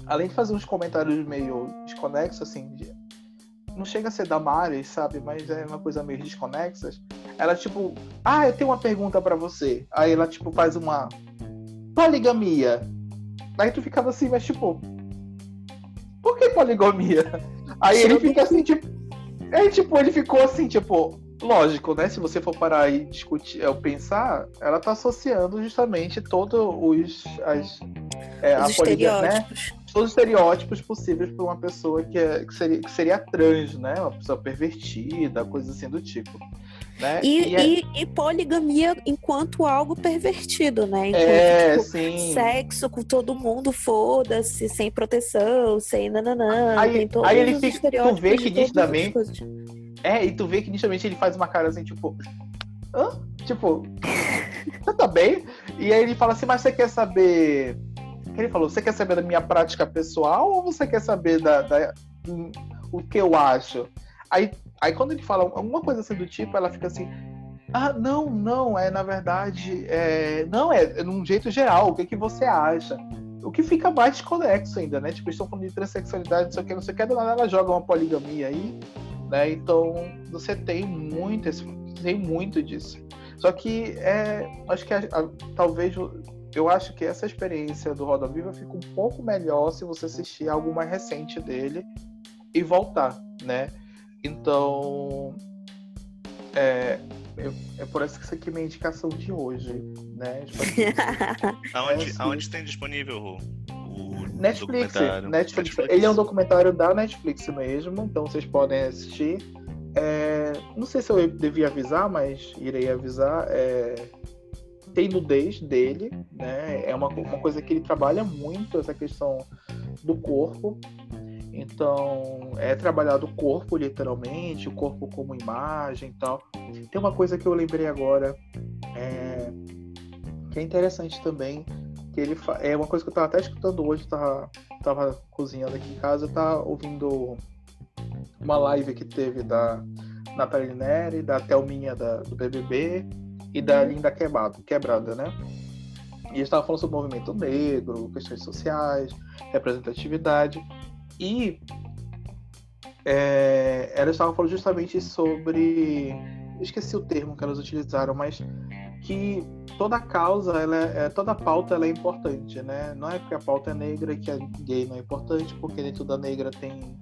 além de fazer uns comentários meio desconexos, assim, de- não chega a ser da Mari, sabe? Mas é uma coisa meio desconexas. Ela, tipo, ah, eu tenho uma pergunta pra você. Aí ela, tipo, faz uma poligamia. Aí tu ficava assim, mas, tipo, por que poligamia? Aí ele fica assim, tipo. Aí, tipo, ele ficou assim, tipo, lógico, né? Se você for parar e discutir, é, pensar, ela tá associando justamente todos os as, é, Os né? estereótipos. todos os estereótipos possíveis para uma pessoa que, é, que, seria, que seria trans, né? Uma pessoa pervertida, coisa assim do tipo. Né? E, e, é... e, e, poligamia enquanto algo pervertido, né? Enquanto, é, tipo, sim. sexo com todo mundo, foda-se, sem proteção, sem nananã. Aí, aí ele fica. Tu vê que nitidamente. É, e tu vê que nitidamente ele faz uma cara assim, tipo. Hã? Tipo, você tá bem? E aí ele fala assim, mas você quer saber. Ele falou, você quer saber da minha prática pessoal ou você quer saber da, da o que eu acho? Aí Aí quando ele fala alguma coisa assim do tipo, ela fica assim. Ah, não, não, é na verdade. É, não, é, é num jeito geral, o que, que você acha? O que fica mais desconexo ainda, né? Tipo, estão falando de transexualidade, não sei o que, não sei o que, do nada ela joga uma poligamia aí, né? Então, você tem muito, tem muito disso. Só que é, acho que a, a, talvez eu acho que essa experiência do Roda Viva fica um pouco melhor se você assistir algo mais recente dele e voltar, né? Então, é, é por isso que isso aqui é minha indicação de hoje, né? Assim, aonde, é aonde tem disponível o Netflix, Netflix, Netflix, Ele é um documentário da Netflix mesmo, então vocês podem assistir. É, não sei se eu devia avisar, mas irei avisar. É, tem nudez dele, né? É uma, uma coisa que ele trabalha muito, essa questão do corpo. Então, é trabalhado o corpo, literalmente, o corpo como imagem e tal. Tem uma coisa que eu lembrei agora, é, que é interessante também, que ele é uma coisa que eu estava até escutando hoje, tava, tava cozinhando aqui em casa, tá ouvindo uma live que teve da Natália Neri, da Thelminha da, do BBB e da Linda Quebrado, Quebrada, né? E eles estavam falando sobre o movimento negro, questões sociais, representatividade. E é, elas estavam falando justamente sobre. Esqueci o termo que elas utilizaram, mas que toda causa, ela é, é, toda pauta ela é importante, né? Não é porque a pauta é negra que a gay não é importante, porque dentro da negra tem.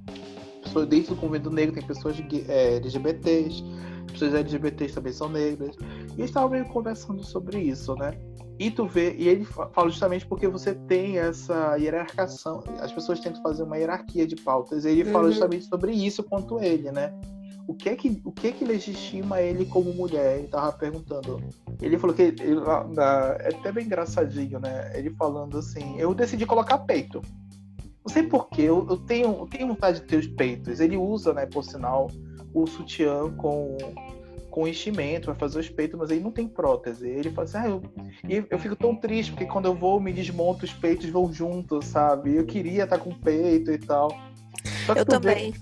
Dentro do convento negro tem pessoas é, LGBTs, pessoas LGBTs também são negras. E estavam meio conversando sobre isso, né? E tu vê, e ele fala justamente porque você tem essa hierarquização, as pessoas tentam fazer uma hierarquia de pautas, e ele uhum. fala justamente sobre isso quanto ele, né? O que é que, o que, é que legitima ele como mulher? Ele tava perguntando. Ele falou que ele, é até bem engraçadinho, né? Ele falando assim: eu decidi colocar peito. Não sei porquê, eu, eu, tenho, eu tenho vontade de ter os peitos. Ele usa, né, por sinal, o sutiã com com enchimento, vai fazer os peitos, mas aí não tem prótese. Ele fala assim, ah, eu... e eu fico tão triste, porque quando eu vou, me desmonto, os peitos vão juntos, sabe? Eu queria estar com peito e tal. eu também. Vê...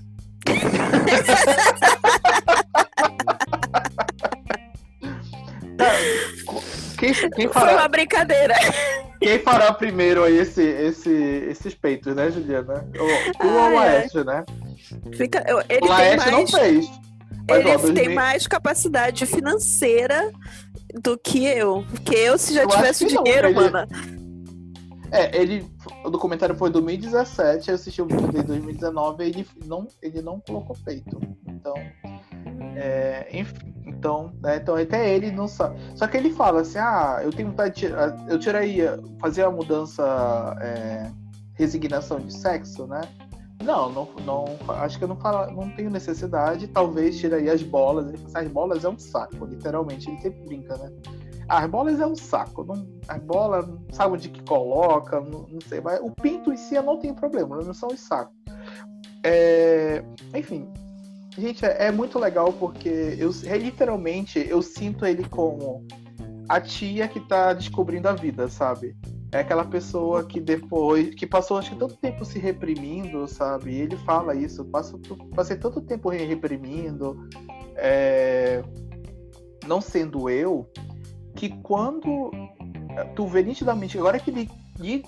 quem, quem fará... Foi uma brincadeira. Quem fará primeiro aí esse, esse, esses peitos, né, Juliana? O, o ah, é. né? Fica, eu, ele o Laeste mais... não fez. Mas, ele ó, 2000... tem mais capacidade financeira do que eu. Porque eu, se já eu tivesse dinheiro, não, ele... mano. É, ele. O documentário foi em 2017, eu assisti o vídeo em 2019 e ele não, ele não colocou peito. Então. É, enfim, então, né, então até ele não sabe. Só que ele fala assim: ah, eu tenho vontade de tirar, eu tiraria, fazer a mudança, é, resignação de sexo, né? Não, não, não, acho que eu não, falo, não tenho necessidade. Talvez tiraria as bolas. Ele fala, assim, as bolas é um saco, literalmente. Ele sempre brinca, né? As bolas é um saco. Não, as bolas, sabe onde que coloca, não, não, sei. Mas o pinto em si eu não tenho problema, não são os sacos. É, enfim, gente, é, é, muito legal porque eu é, literalmente eu sinto ele como a tia que tá descobrindo a vida, sabe? É aquela pessoa que depois que passou acho que tanto tempo se reprimindo, sabe? E ele fala isso, passo, passei tanto tempo reprimindo, é, não sendo eu, que quando tu vê nitidamente, agora que ele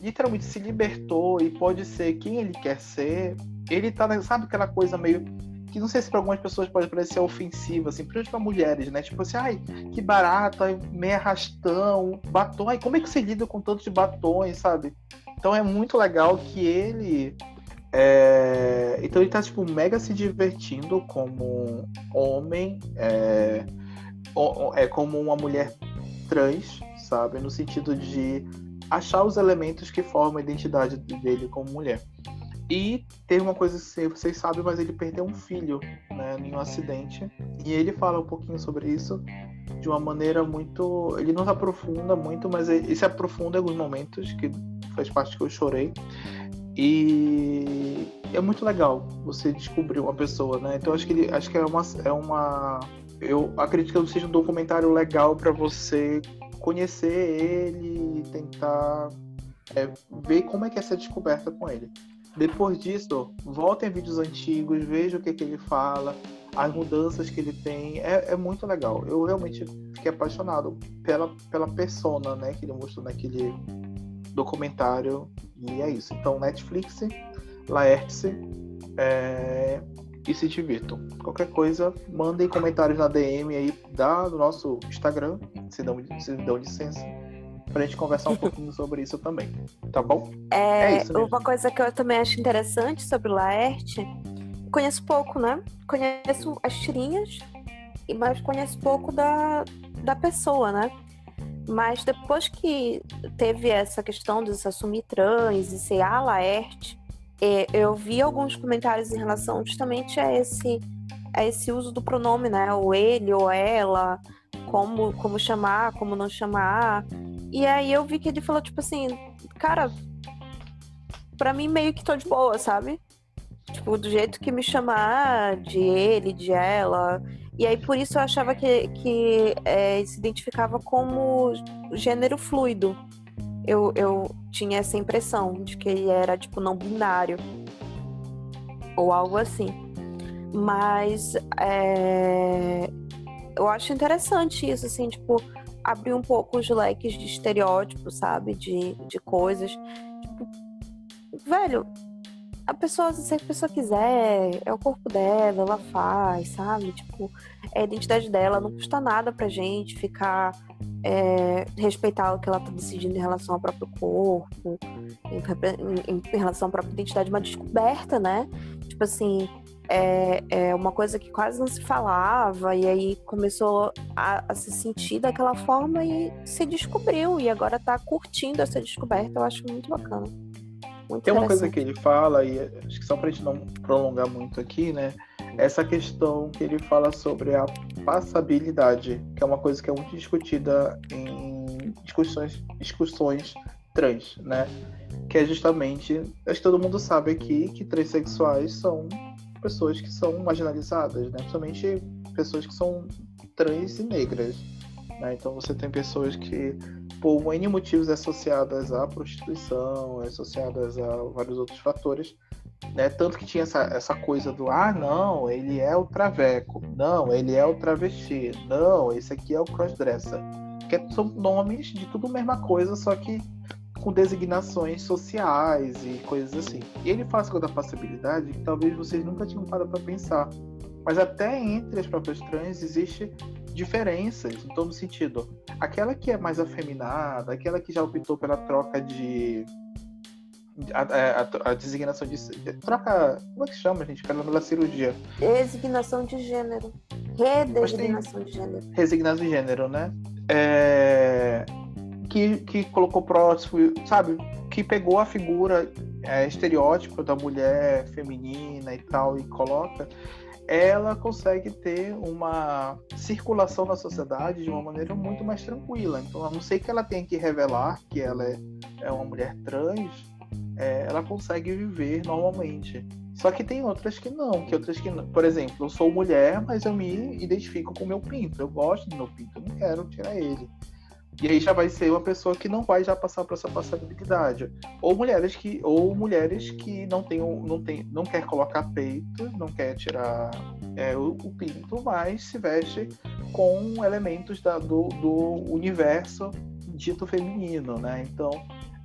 literalmente se libertou e pode ser quem ele quer ser, ele tá, sabe aquela coisa meio que não sei se para algumas pessoas pode parecer ofensivo, assim, principalmente para mulheres, né? Tipo assim, ai, que barato, meio arrastão, batom, ai, como é que você lida com tantos batons, sabe? Então é muito legal que ele. É... Então ele tá, tipo, mega se divertindo como homem, é, é como uma mulher trans, sabe? No sentido de achar os elementos que formam a identidade dele como mulher. E tem uma coisa que vocês sabem, mas ele perdeu um filho né, em um acidente. E ele fala um pouquinho sobre isso de uma maneira muito. Ele não se aprofunda muito, mas ele se aprofunda em alguns momentos, que faz parte que eu chorei. E é muito legal você descobrir uma pessoa, né? Então acho que ele, acho que é uma, é uma eu acredito que seja um documentário legal para você conhecer ele e tentar é, ver como é que é essa descoberta com ele. Depois disso, voltem a vídeos antigos, veja o que, que ele fala, as mudanças que ele tem. É, é, muito legal. Eu realmente fiquei apaixonado pela, pela persona né, que ele mostrou naquele documentário. E é isso. Então, Netflix, Laertes é, e se divirtam. Qualquer coisa, mandem comentários na DM aí da, do nosso Instagram, se dão, se dão licença pra gente conversar um pouquinho sobre isso também, tá bom? É, é uma coisa que eu também acho interessante sobre o Laerte, conheço pouco, né? Conheço as tirinhas, mas conheço pouco da, da pessoa, né? Mas depois que teve essa questão de se assumir trans e ser a Laerte, é, eu vi alguns comentários em relação justamente a esse, a esse uso do pronome, né? O ele ou ela, como, como chamar, como não chamar. E aí eu vi que ele falou, tipo assim, cara, pra mim meio que tô de boa, sabe? Tipo, do jeito que me chamar de ele, de ela. E aí por isso eu achava que, que é, se identificava como gênero fluido. Eu, eu tinha essa impressão de que ele era, tipo, não binário. Ou algo assim. Mas é, eu acho interessante isso, assim, tipo, abrir um pouco os leques de estereótipos, sabe? De, de coisas. Tipo, velho, a pessoa, se a pessoa quiser, é o corpo dela, ela faz, sabe? Tipo, é a identidade dela, não custa nada pra gente ficar. É, respeitar o que ela tá decidindo em relação ao próprio corpo, em, em, em relação à própria identidade, uma descoberta, né? Tipo assim, é, é uma coisa que quase não se falava, e aí começou a, a, se sentir daquela forma e se descobriu, e agora tá curtindo essa descoberta, eu acho muito bacana. Muito Tem uma coisa que ele fala, e acho que só pra gente não prolongar muito aqui, né? Essa questão que ele fala sobre a passabilidade, que é uma coisa que é muito discutida em discussões, discussões trans, né? Que é justamente, acho que todo mundo sabe aqui que transexuais são pessoas que são marginalizadas, né? Principalmente pessoas que são trans e negras. Né? Então você tem pessoas que, por N motivos associadas à prostituição, associadas a vários outros fatores, né? Tanto que tinha essa, essa coisa do ah, não, ele é o traveco, não, ele é o travesti, não, esse aqui é o crossdresser. Que são nomes de tudo a mesma coisa, só que com designações sociais e coisas assim. E ele faz com a passabilidade que talvez vocês nunca tinham parado para pensar. Mas até entre as próprias trans existe diferenças, então no sentido, aquela que é mais afeminada, aquela que já optou pela troca de a, a, a, designação de troca, como é que chama, gente? Pela cirurgia. Designação de gênero. Redesignação de gênero. Resignação de gênero, né? É, que, que colocou próximo, sabe? Que pegou a figura é, estereótipa da mulher feminina e tal e coloca, ela consegue ter uma circulação na sociedade de uma maneira muito mais tranquila. Então, a não sei que ela tenha que revelar que ela é, é uma mulher trans, é, ela consegue viver normalmente. Só que tem outras que não, que outras que não. Por exemplo, eu sou mulher, mas eu me identifico com o meu pinto. Eu gosto do meu pinto, eu não quero tirar ele. E aí já vai ser uma pessoa que não vai já passar por essa passabilidade. Ou mulheres que, ou mulheres que não tem, não tem, não quer colocar peito, não quer tirar é, o, o, pinto, mas se veste com elementos da, do, do universo dito feminino, né? Então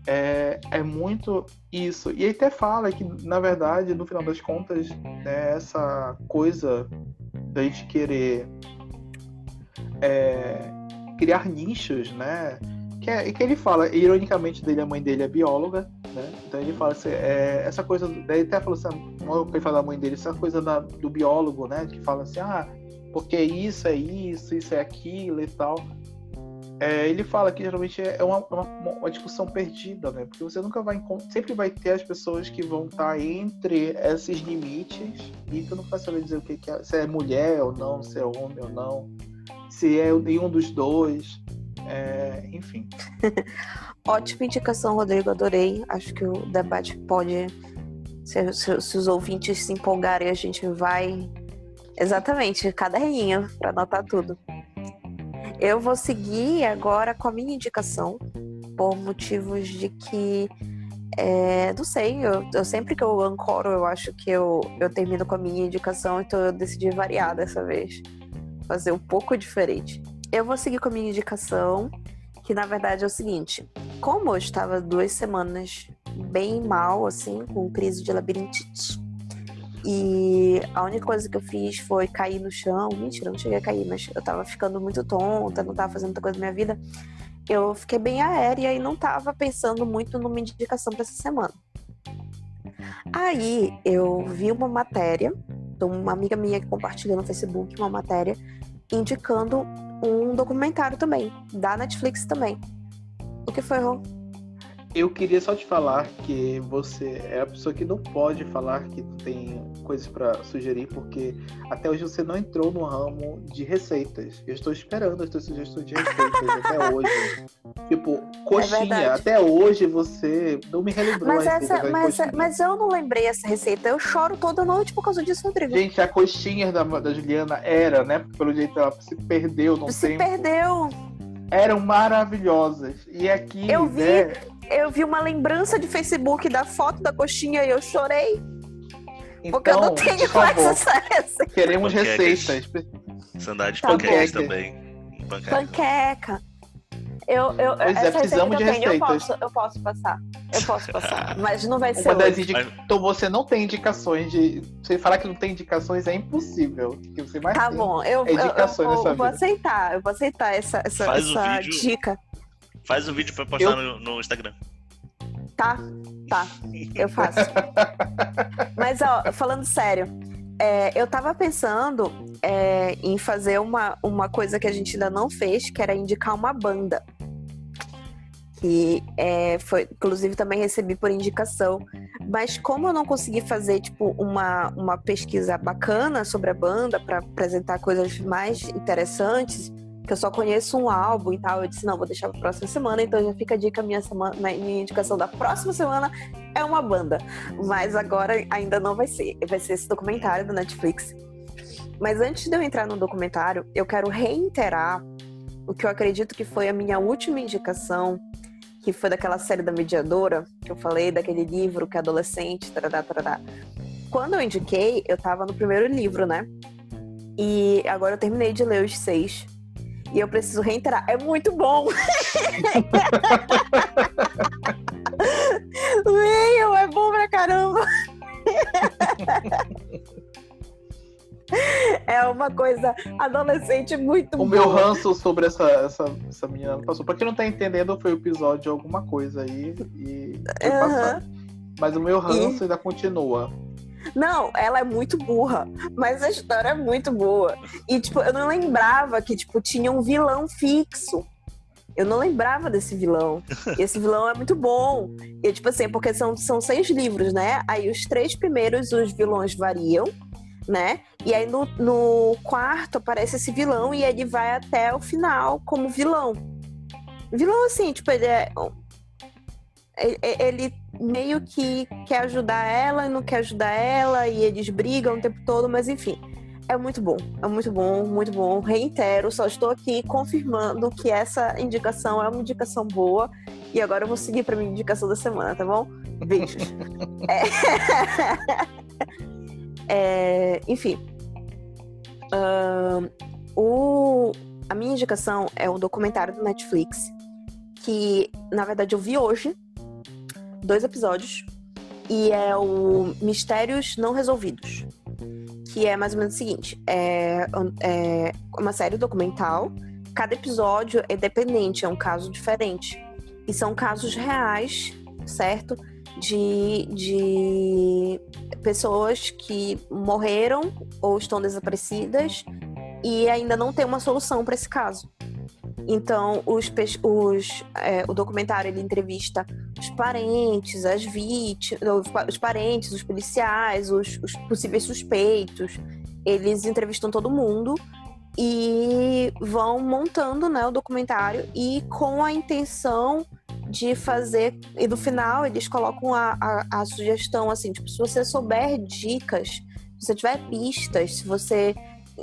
é, é muito isso. E até fala que, na verdade, no final das contas, né, essa coisa da gente querer é, criar nichos, né? Que, é, que ele fala, ironicamente dele, a mãe dele é bióloga, né? Então ele fala assim, é, essa coisa, daí até falou assim, ele fala da mãe dele, essa coisa da, do biólogo, né? Que fala assim, ah, porque isso é isso, isso é aquilo e tal. é, ele fala que geralmente é uma, uma, uma, discussão perdida, né? Porque você nunca vai sempre vai ter as pessoas que vão estar tá entre esses limites e tu não vai saber dizer o que, que é, se é mulher ou não, se é homem ou não, se é nenhum dos dois, é, enfim. Ótima indicação, Rodrigo, adorei. Acho que o debate pode, se, se, se os ouvintes se empolgarem, a gente vai exatamente caderninho para anotar tudo. Eu vou seguir agora com a minha indicação, por motivos de que. É, não sei, eu, eu, sempre que eu ancoro, eu acho que eu, eu termino com a minha indicação, então eu decidi variar dessa vez. Fazer um pouco diferente. Eu vou seguir com a minha indicação, que na verdade é o seguinte: como eu estava duas semanas bem mal, assim, com crise de labirintite e a única coisa que eu fiz foi cair no chão. Mentira, não cheguei a cair, mas eu tava ficando muito tonta, não tava fazendo muita coisa na minha vida. Eu fiquei bem aérea e não tava pensando muito numa indicação para essa semana. Aí eu vi uma matéria, de uma amiga minha que compartilhou no Facebook uma matéria indicando um documentário também, da Netflix também. O que foi, Rô? Eu queria só te falar que você é a pessoa que não pode falar que tem coisas para sugerir, porque até hoje você não entrou no ramo de receitas. Eu estou esperando as suas sugestões de receitas até hoje. Tipo, coxinha, é até hoje você não me relembrou mas essa, mas, mas eu não lembrei essa receita. Eu choro toda noite por causa disso, Rodrigo. Gente, a coxinha da, da Juliana era, né? Pelo jeito ela se perdeu no se tempo. Se perdeu. Eram maravilhosas. E aqui. Eu vi. Né, eu vi uma lembrança de Facebook da foto da coxinha e eu chorei. Então, porque eu não então, tenho mais essa receita. Queremos receitas. Sandália de tá panquecas também. Panqueca. Panqueca. Eu, eu, pois é, precisamos de eu receitas. eu, posso, eu posso passar. Eu posso passar. mas não vai ser. Então você não tem indicações de. Você falar que não tem indicações é impossível. Que você mais tá bom, eu, é indicações eu, eu, eu vou aceitar. Eu vou aceitar essa, essa, essa dica. Faz o vídeo pra postar eu... no, no Instagram. Tá, tá. Eu faço. Mas, ó, falando sério, é, eu tava pensando é, em fazer uma, uma coisa que a gente ainda não fez, que era indicar uma banda. Que é, foi, inclusive, também recebi por indicação. Mas como eu não consegui fazer, tipo, uma, uma pesquisa bacana sobre a banda para apresentar coisas mais interessantes, que eu só conheço um álbum e tal. Eu disse, não, vou deixar pra próxima semana, então já fica a dica, minha, semana, minha indicação da próxima semana é uma banda. Mas agora ainda não vai ser. Vai ser esse documentário do Netflix. Mas antes de eu entrar no documentário, eu quero reiterar o que eu acredito que foi a minha última indicação, que foi daquela série da Mediadora, que eu falei, daquele livro que é adolescente, tarará, tarará. Quando eu indiquei, eu tava no primeiro livro, né? E agora eu terminei de ler os seis. E eu preciso reiterar, é muito bom! Meu, é bom pra caramba! É uma coisa adolescente muito O boa. meu ranço sobre essa, essa, essa menina passou. Pra quem não tá entendendo, foi o episódio de alguma coisa aí e foi uhum. Mas o meu ranço e... ainda continua. Não, ela é muito burra, mas a história é muito boa. E, tipo, eu não lembrava que, tipo, tinha um vilão fixo. Eu não lembrava desse vilão. E esse vilão é muito bom. E, tipo assim, porque são, são seis livros, né? Aí os três primeiros, os vilões variam, né? E aí no, no quarto aparece esse vilão e ele vai até o final como vilão. Vilão, assim, tipo, ele é ele meio que quer ajudar ela e não quer ajudar ela, e eles brigam o tempo todo, mas enfim. É muito bom, é muito bom, muito bom. Reitero, só estou aqui confirmando que essa indicação é uma indicação boa. E agora eu vou seguir para minha indicação da semana, tá bom? Beijos. é... é... enfim. Uh, o... A minha indicação é um documentário do Netflix que, na verdade, eu vi hoje dois episódios. E é o Mistérios Não Resolvidos. Que é mais ou menos o seguinte: é, é uma série documental. Cada episódio é dependente, é um caso diferente. E são casos reais, certo? De, de pessoas que morreram ou estão desaparecidas e ainda não tem uma solução para esse caso. Então, os, os, é, o documentário ele entrevista os parentes, as vítimas, os parentes, os policiais, os, os possíveis suspeitos. Eles entrevistam todo mundo e vão montando né, o documentário e com a intenção de fazer. E no final eles colocam a, a, a sugestão assim: tipo, se você souber dicas, se você tiver pistas, se você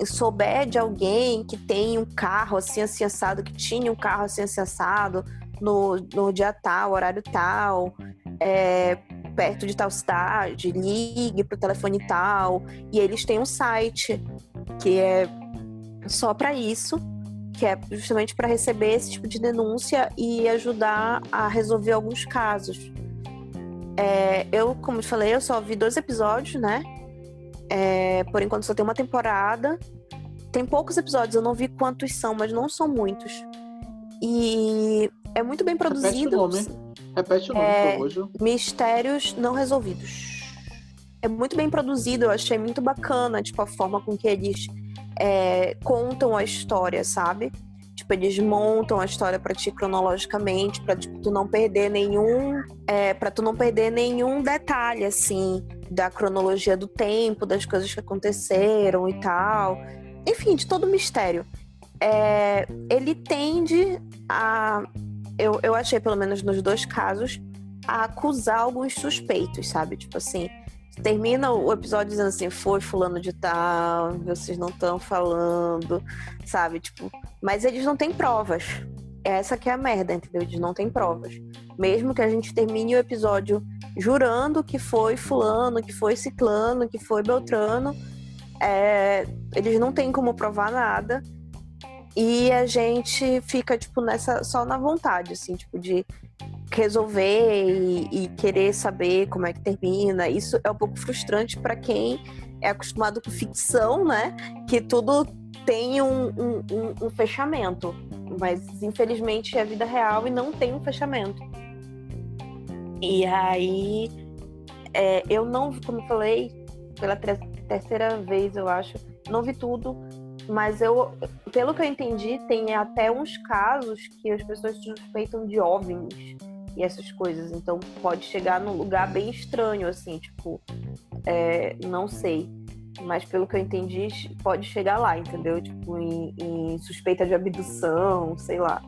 souber de alguém que tem um carro assim, assim assado, que tinha um carro assim, assim assado, no, no dia tal, horário tal, é, perto de tal cidade, ligue pro telefone tal. E eles têm um site que é só para isso, que é justamente para receber esse tipo de denúncia e ajudar a resolver alguns casos. É, eu, como eu falei, eu só vi dois episódios, né? É, por enquanto só tem uma temporada. Tem poucos episódios, eu não vi quantos são, mas não são muitos. E é muito bem produzido. Repete o nome, Repete o nome é, hoje. Mistérios não resolvidos. É muito bem produzido, eu achei muito bacana, tipo, a forma com que eles é, contam a história, sabe? Tipo, eles montam a história para ti cronologicamente, para tipo, tu não perder nenhum, é, para tu não perder nenhum detalhe assim da cronologia do tempo, das coisas que aconteceram e tal. Enfim, de todo o mistério. É, ele tende a. Eu, eu achei, pelo menos nos dois casos, a acusar alguns suspeitos, sabe? Tipo assim, termina o episódio dizendo assim, foi fulano de tal, vocês não estão falando, sabe? Tipo, mas eles não têm provas. Essa que é a merda, entendeu? Eles não têm provas. Mesmo que a gente termine o episódio jurando que foi fulano, que foi ciclano, que foi beltrano, é, eles não têm como provar nada. E a gente fica, tipo, nessa, só na vontade, assim, tipo, de resolver e, e, querer saber como é que termina. Isso é um pouco frustrante para quem é acostumado com ficção, né? Que tudo tem um, um, um, fechamento. Mas infelizmente é vida real e não tem um fechamento. E aí é, eu não, como eu falei, pela terceira vez, eu acho, não vi tudo, mas eu, pelo que eu entendi, tem até uns casos que as pessoas suspeitam de OVNIs e essas coisas. Então pode chegar num lugar bem estranho, assim, tipo, é, não sei. Mas pelo que eu entendi, pode chegar lá, entendeu? Tipo, em, em suspeita de abdução, sei lá.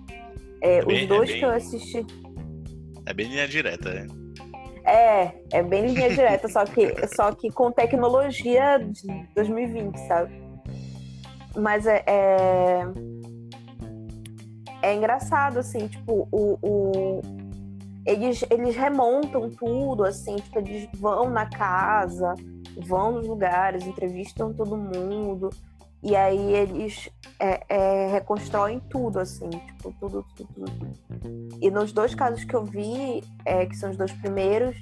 É, bem, os dois é bem, que eu assisti. É bem linha direta, né? É, é bem linha direta, só que, só que com tecnologia de 2020, sabe? Mas é, é, é engraçado, assim, tipo, o, o, eles, eles remontam tudo, assim, tipo, eles vão na casa, vão nos lugares, entrevistam todo mundo, e aí eles é, é, reconstroem tudo, assim, tipo, tudo, tudo, tudo. E nos dois casos que eu vi, é, que são os dois primeiros,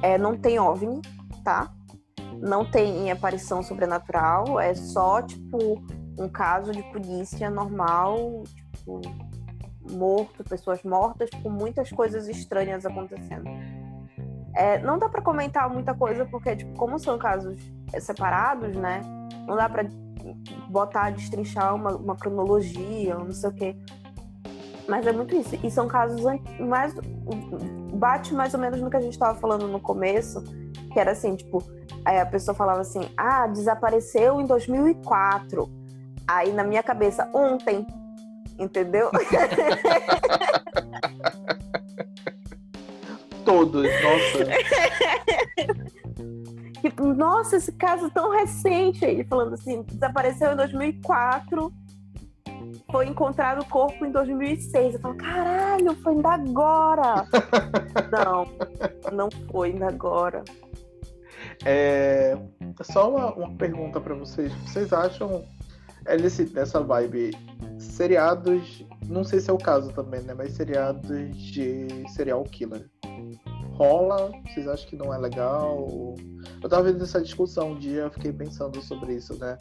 é, não tem OVNI, tá? Não tem aparição sobrenatural, é só, tipo, um caso de polícia normal, tipo, morto, pessoas mortas, com muitas coisas estranhas acontecendo. É, não dá para comentar muita coisa porque, tipo, como são casos separados, né? Não dá para botar, destrinchar uma, uma cronologia, não sei o quê. Mas é muito isso. E são casos mais. Bate mais ou menos no que a gente estava falando no começo, que era assim, tipo, a pessoa falava assim: ah, desapareceu em 2004. Aí na minha cabeça, ontem, entendeu? Todos, nossa. Tipo, nossa, esse caso tão recente. Ele falando assim, desapareceu em 2004, foi encontrado o corpo em 2006. Eu falo, caralho, foi ainda agora. não, não foi ainda agora. É, só uma, uma pergunta para vocês. Vocês acham é nesse, nessa vibe seriados, não sei se é o caso também, né? Mas seriados de serial killer. Rola? Vocês acham que não é legal? Eu tava vendo essa discussão um dia, fiquei pensando sobre isso, né?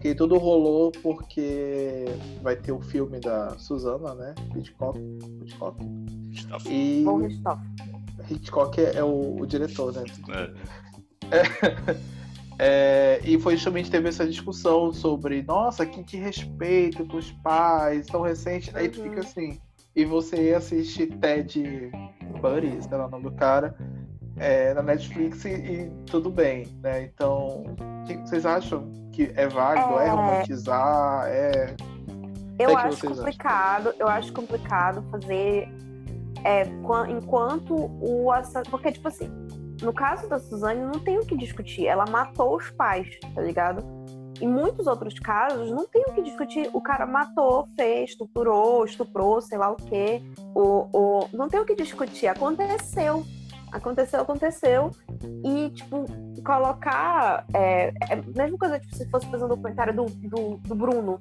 Que tudo rolou porque vai ter o filme da Susana, né? Hitchcock. Hitchcock. E Bom Hitchcock. Hitchcock é, é o, o, diretor, né? É. é. É, e foi justamente teve essa discussão sobre, nossa, que de respeito com os pais, tão recente. Aí tu Uhum. fica assim. E você assiste Ted Bundy, sei lá o nome do cara, é, na Netflix e, e tudo bem, né? Então, o que vocês acham que é válido? É, É. romantizar? É. Eu que acho vocês acham? complicado, eu acho complicado fazer é, quan- enquanto o assassino. Porque, tipo assim, no caso da Suzane, não tem o que discutir. Ela matou os pais, tá ligado? Em muitos outros casos, não tem o que discutir. O cara matou, fez, estuprou, estuprou, sei lá o quê. O, o... Não tem o que discutir. Aconteceu. Aconteceu, aconteceu. E, tipo, colocar. É, é a mesma coisa, tipo, se fosse fazer um documentário do, do, do Bruno.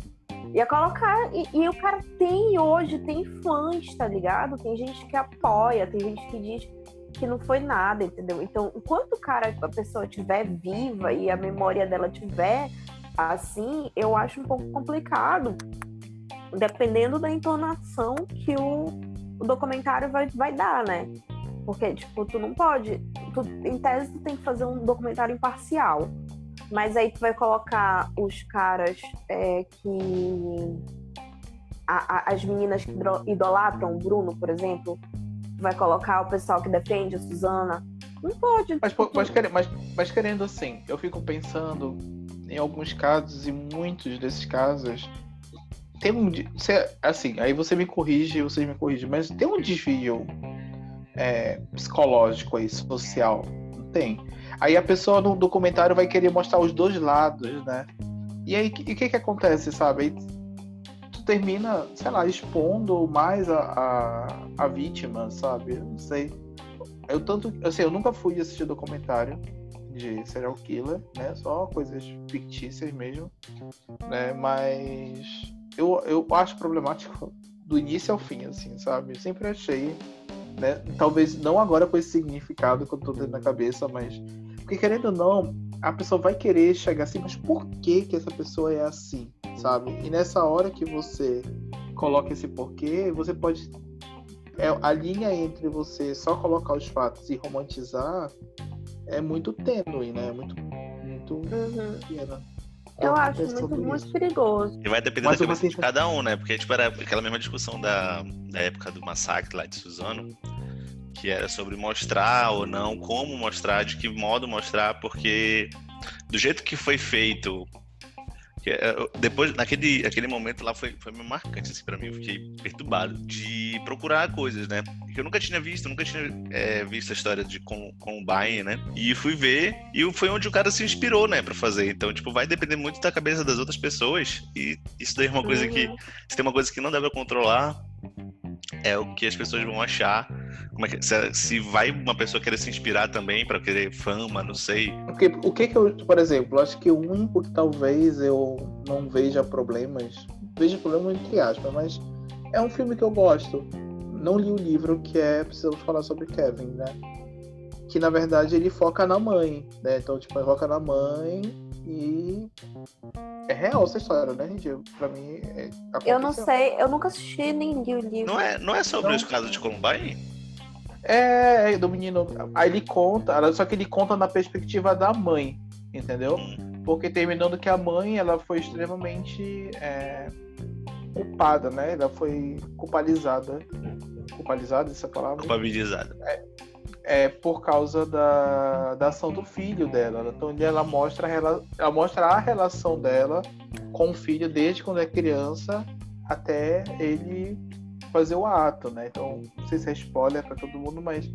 Ia colocar. E, e o cara tem hoje, tem fãs, tá ligado? Tem gente que apoia, tem gente que diz que não foi nada, entendeu? Então, enquanto o cara, a pessoa estiver viva e a memória dela tiver assim, eu acho um pouco complicado. Dependendo da entonação que o, o documentário vai, vai dar, né? Porque, tipo, tu não pode. Tu, em tese, tu tem que fazer um documentário imparcial. Mas aí tu vai colocar os caras é, que. a- a- as meninas que idolatram o Bruno, por exemplo. Vai colocar o pessoal que defende a Suzana. Não pode. Mas, mas, querendo, mas, mas querendo assim, eu fico pensando em alguns casos, e muitos desses casos, tem um. assim, aí você me corrige, vocês me corrigem, mas tem um desvio é, psicológico aí, social. Não tem. Aí a pessoa no documentário vai querer mostrar os dois lados, né? E aí, o que que acontece, sabe? Aí tu termina, sei lá, expondo mais a, a, a vítima, sabe? Eu não sei. Eu tanto, assim, eu nunca fui assistir documentário de serial killer, né? Só coisas fictícias mesmo, né? Mas eu, eu acho problemático do início ao fim, assim, sabe? Sempre achei, né? Talvez não agora com esse significado que eu tô tendo na cabeça, mas porque querendo ou não, a pessoa vai querer chegar assim, mas por que que essa pessoa é assim, sabe? E nessa hora que você coloca esse porquê, você pode é, a linha entre você só colocar os fatos e romantizar é muito tênue, né? É muito, muito Uhum. pequena. Eu acho Pensando muito, muito perigoso. E vai depender Mas da cabeça de cada um, né? Porque, tipo, era aquela mesma discussão da, da época do massacre lá de Suzano, que era sobre mostrar ou não, como mostrar, de que modo mostrar, porque do jeito que foi feito. é, depois, naquele aquele momento lá foi, foi meio marcante assim, pra mim, eu fiquei perturbado de procurar coisas, né? Que eu nunca tinha visto, nunca tinha é, visto a história de Col- Columbine, né? E fui ver, e foi onde o cara se inspirou, né, pra fazer. Então, tipo, vai depender muito da cabeça das outras pessoas, e isso daí é uma coisa que Uhum. se tem uma coisa que não dá pra controlar, é o que as pessoas vão achar. Como é que, se, se vai uma pessoa querer se inspirar também pra querer fama, não sei. Porque o que que eu, por exemplo, acho que o único que talvez eu não veja problemas, veja problemas entre aspas, mas é um filme que eu gosto. Não li o livro que é Precisamos Falar sobre Kevin, né? Que na verdade ele foca na mãe, né? Então, tipo, ele foca na mãe e. É real essa história, né, gente? Pra mim. É... Eu não sei, eu nunca assisti nem li o livro. Não é, não é sobre Não. os casos de Columbine? É, do menino. Aí ele conta, só que ele conta na perspectiva da mãe, entendeu? Hum. Porque terminando que a mãe, ela foi extremamente é, culpada, né? Ela foi culpabilizada. Culpabilizada, essa palavra? Culpabilizada. É por causa da, da ação do filho dela. Então ela mostra, ela mostra a relação dela com o filho desde quando é criança até ele fazer o ato, né? Então, não sei se é spoiler para todo mundo, mas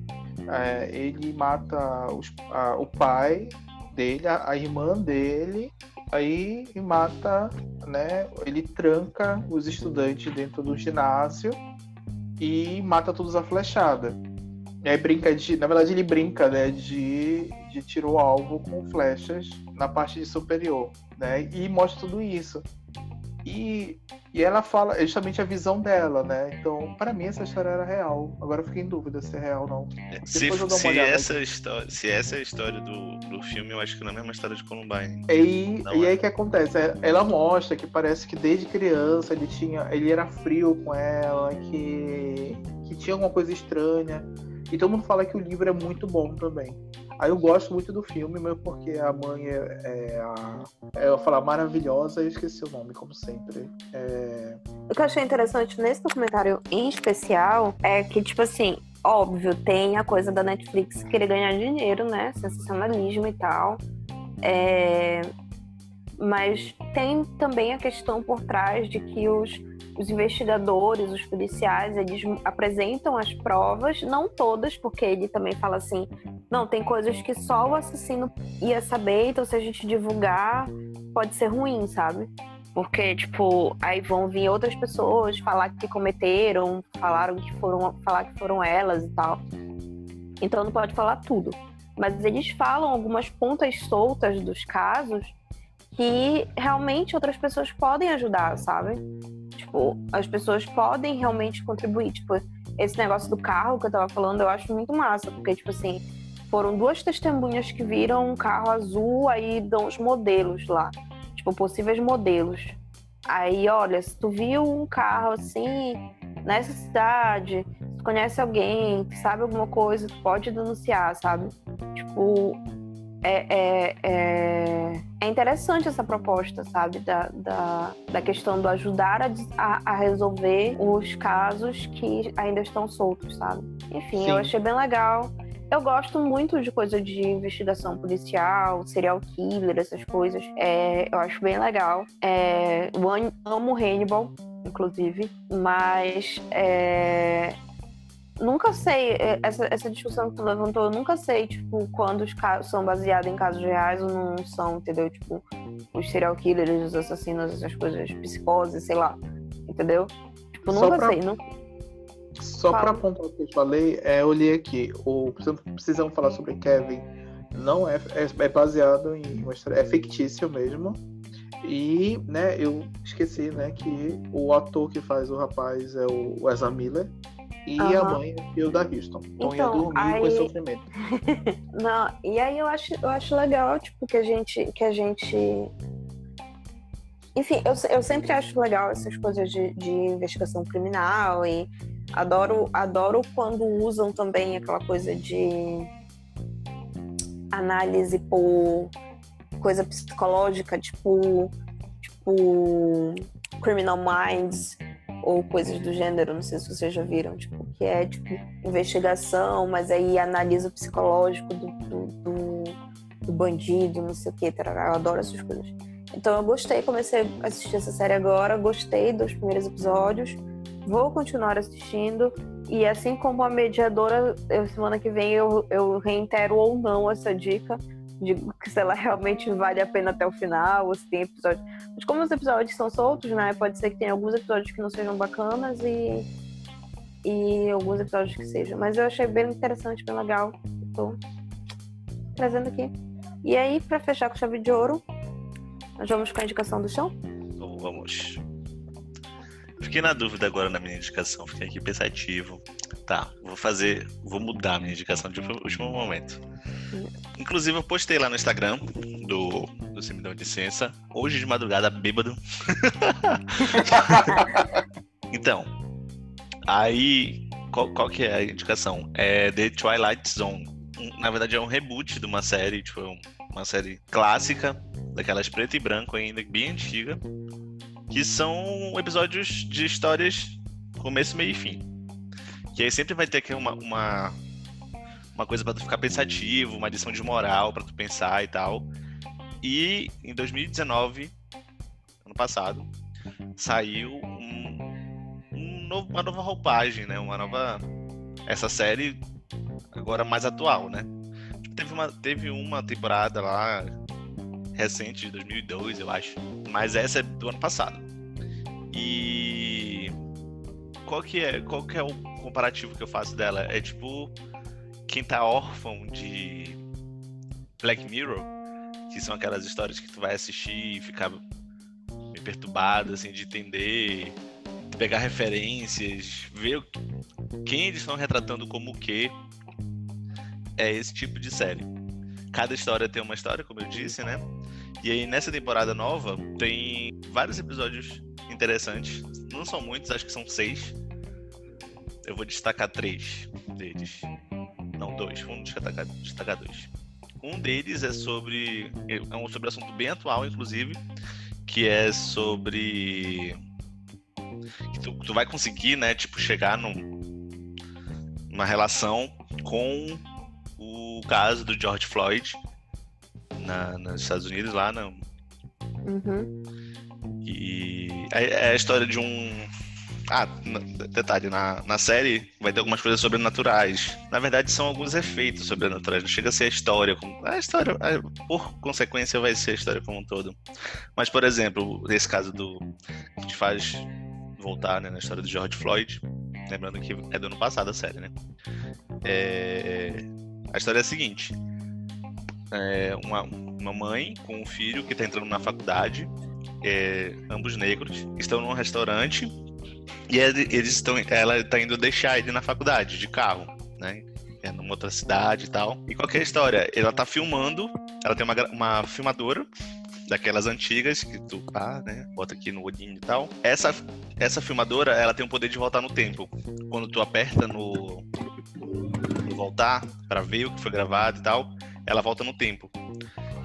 é, ele mata os- a- o pai dele, a, a irmã dele, aí mata, né? Ele tranca os estudantes dentro do ginásio e mata todos a flechada. E aí brinca de. Na verdade, ele brinca, né? De, de tirar o alvo com flechas na parte de superior, né? E mostra tudo isso. E, e ela fala é justamente a visão dela, né? Então, para mim, essa história era real. Agora eu fiquei em dúvida se é real ou não. Se, se, essa história, se essa é a história do, do filme, eu acho que não é a mesma história de Columbine. E, Não e é. aí o que acontece? É, Ela mostra que parece que desde criança ele tinha, ele era frio com ela, que, que tinha alguma coisa estranha. E todo mundo fala que o livro é muito bom também. Aí eu gosto muito do filme, mesmo porque a mãe é, é a. É, eu falar maravilhosa e esqueci o nome, como sempre. É... O que eu achei interessante nesse documentário em especial é que, tipo assim, óbvio, tem a coisa da Netflix querer ganhar dinheiro, né? Sensacionalismo e tal. É... Mas tem também a questão por trás de que os, os investigadores, os policiais, eles apresentam as provas, não todas, porque ele também fala assim: não, tem coisas que só o assassino ia saber, então se a gente divulgar, pode ser ruim, sabe? Porque, tipo, aí vão vir outras pessoas falar que cometeram, falaram que foram, falar que foram elas e tal. Então não pode falar tudo. Mas eles falam algumas pontas soltas dos casos que realmente outras pessoas podem ajudar, sabe? Tipo, as pessoas podem realmente contribuir. Tipo, esse negócio do carro que eu tava falando, eu acho muito massa, porque, tipo assim, foram duas testemunhas que viram um carro azul, aí dão os modelos lá, tipo, possíveis modelos. Aí, olha, se tu viu um carro assim, nessa cidade, tu conhece alguém, tu sabe alguma coisa, tu pode denunciar, sabe? Tipo, é, é, é, é, interessante essa proposta, sabe? Da, da, da questão do ajudar a, a, a, resolver os casos que ainda estão soltos, sabe? Enfim, Sim. eu achei bem legal. Eu gosto muito de coisa de investigação policial, serial killer, essas coisas. É, eu acho bem legal. É, eu amo Hannibal, inclusive, mas é, nunca sei, é, essa, essa discussão que tu levantou, eu nunca sei, tipo, quando os casos são baseados em casos reais ou não são, entendeu? Tipo, os serial killers, os assassinos, essas coisas, psicose, sei lá, entendeu? Tipo, nunca pra, sei. Não... Só para apontar o que eu falei, é, eu li aqui, o, precisamos falar sobre Kevin, não é, é, é baseado em uma história, é fictício mesmo. E, né, eu esqueci, né, que o ator que faz o rapaz é o Ezra Miller, e uhum. a mãe é filho da Houston. Então, então ia dormir aí... com esse sofrimento. Não, e aí eu acho, eu acho legal, tipo, que a gente. Que a gente... Enfim, eu, eu sempre acho legal essas coisas de, de investigação criminal e adoro, adoro quando usam também aquela coisa de análise por coisa psicológica, tipo, tipo Criminal Minds, ou coisas do gênero, não sei se vocês já viram, tipo, que é tipo investigação, mas aí analisa o psicológico do, do, do, do bandido, não sei o que, eu adoro essas coisas. Então eu gostei, comecei a assistir essa série agora, gostei dos primeiros episódios, vou continuar assistindo e assim como a mediadora, eu, semana que vem eu, eu reitero ou não essa dica de se ela realmente vale a pena até o final, ou se tem episódios. Mas como os episódios são soltos, né? Pode ser que tenha alguns episódios que não sejam bacanas e, e alguns episódios que sejam. Mas eu achei bem interessante, bem legal. Tô trazendo aqui. E aí, para fechar com chave de ouro, nós vamos com a indicação do chão? Então, vamos. Fiquei na dúvida agora na minha indicação, fiquei aqui pensativo. Tá, vou fazer, vou mudar a minha indicação de último momento. Inclusive, eu postei lá no Instagram do, do Se Me Dão Licença, hoje de madrugada, bêbado. então, aí, qual, qual que é a indicação? É The Twilight Zone. Na verdade, é um reboot de uma série, tipo, uma série clássica, daquelas preto e branco ainda, bem antiga, que são episódios de histórias começo, meio e fim. Que aí sempre vai ter aqui uma, uma, uma coisa para tu ficar pensativo, uma lição de moral para tu pensar e tal. E em 2019, ano passado, saiu um, um novo, uma nova roupagem, né? Uma nova essa série agora mais atual, né? Tipo, teve uma teve uma temporada lá recente de 2002, eu acho. Mas essa é do ano passado. E qual que é, qual que é o comparativo que eu faço dela? É tipo quem tá órfão de Black Mirror, que são aquelas histórias que tu vai assistir e ficar meio perturbado assim de entender, pegar referências, ver quem eles estão retratando como o que. É esse tipo de série. Cada história tem uma história, como eu disse, né? E aí nessa temporada nova tem vários episódios interessantes. Não são muitos, acho que são seis. Eu vou destacar três deles. Não, dois. Vamos destacar, destacar dois. Um deles é sobre. É um sobre assunto bem atual, inclusive, que é sobre. Que tu, tu vai conseguir, né, tipo, chegar num, numa relação com o caso do George Floyd na, nos Estados Unidos, lá na. Uhum. E é, é a história de um ah, detalhe, na, na série vai ter algumas coisas sobrenaturais. Na verdade, são alguns efeitos sobrenaturais. Não chega a ser a história. Como, a história, por consequência, vai ser a história como um todo. Mas, por exemplo, nesse caso do. que te faz voltar né, na história do George Floyd. Lembrando que é do ano passado a série, né? É, a história é a seguinte: é uma, uma mãe com um filho que está entrando na faculdade, é, ambos negros, estão num restaurante e eles estão, ela está indo deixar ele na faculdade de carro, né? É numa outra cidade e tal. E qualquer história, ela tá filmando, ela tem uma, uma filmadora daquelas antigas que tu ah, né, bota aqui no olhinho e tal. Essa essa filmadora, ela tem o poder de voltar no tempo. Quando tu aperta no, no voltar para ver o que foi gravado e tal, ela volta no tempo.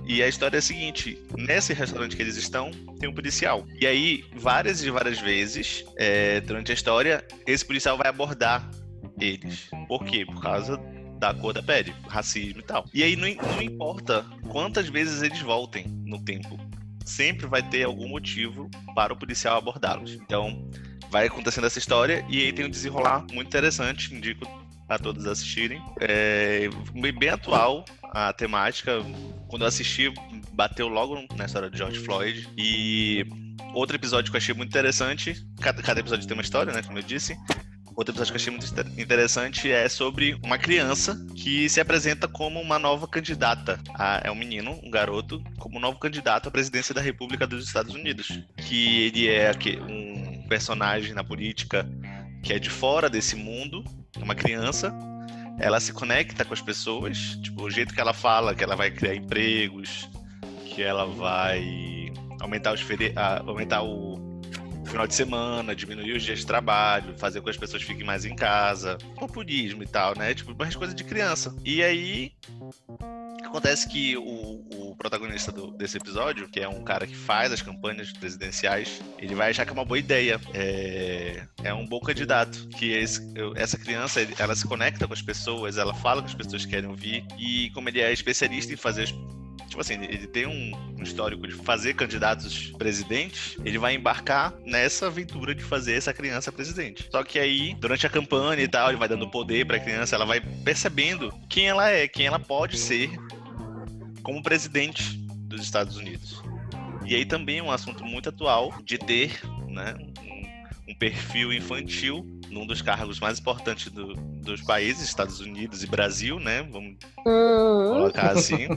E a história é a seguinte: nesse restaurante que eles estão, tem um policial. E aí, várias e várias vezes, é, durante a história, esse policial vai abordar eles. Por quê? Por causa da cor da pele, racismo e tal. E aí não, não importa quantas vezes eles voltem no tempo, sempre vai ter algum motivo para o policial abordá-los. Então, vai acontecendo essa história e aí tem um desenrolar muito interessante, indico a todos assistirem. É bem atual a temática. Quando eu assisti, bateu logo na história de George Floyd. E outro episódio que eu achei muito interessante. Cada, cada episódio tem uma história, né? Como eu disse. Outro episódio que eu achei muito interessante é sobre uma criança que se apresenta como uma nova candidata. A, é um menino, um garoto, como novo candidato à presidência da República dos Estados Unidos. Que ele é um personagem na política que é de fora desse mundo, é uma criança, ela se conecta com as pessoas, tipo, o jeito que ela fala, que ela vai criar empregos, que ela vai aumentar os feri aumentar o final de semana, diminuir os dias de trabalho, fazer com que as pessoas fiquem mais em casa, populismo e tal, né? Tipo, mais coisa de criança. E aí acontece que o, o protagonista do, desse episódio, que é um cara que faz as campanhas presidenciais, ele vai achar que é uma boa ideia. É, é um bom candidato. Que esse, essa criança, ela se conecta com as pessoas, ela fala que as pessoas querem ouvir. E como ele é especialista em fazer tipo assim, ele tem um, histórico de fazer candidatos presidentes, ele vai embarcar nessa aventura de fazer essa criança presidente. Só que aí, durante a campanha e tal, ele vai dando poder pra criança, ela vai percebendo quem ela é, quem ela pode ser como presidente dos Estados Unidos. E aí também é um assunto muito atual de ter né, um, um perfil infantil num dos cargos mais importantes do, dos países, Estados Unidos e Brasil, né? Vamos uhum. colocar assim.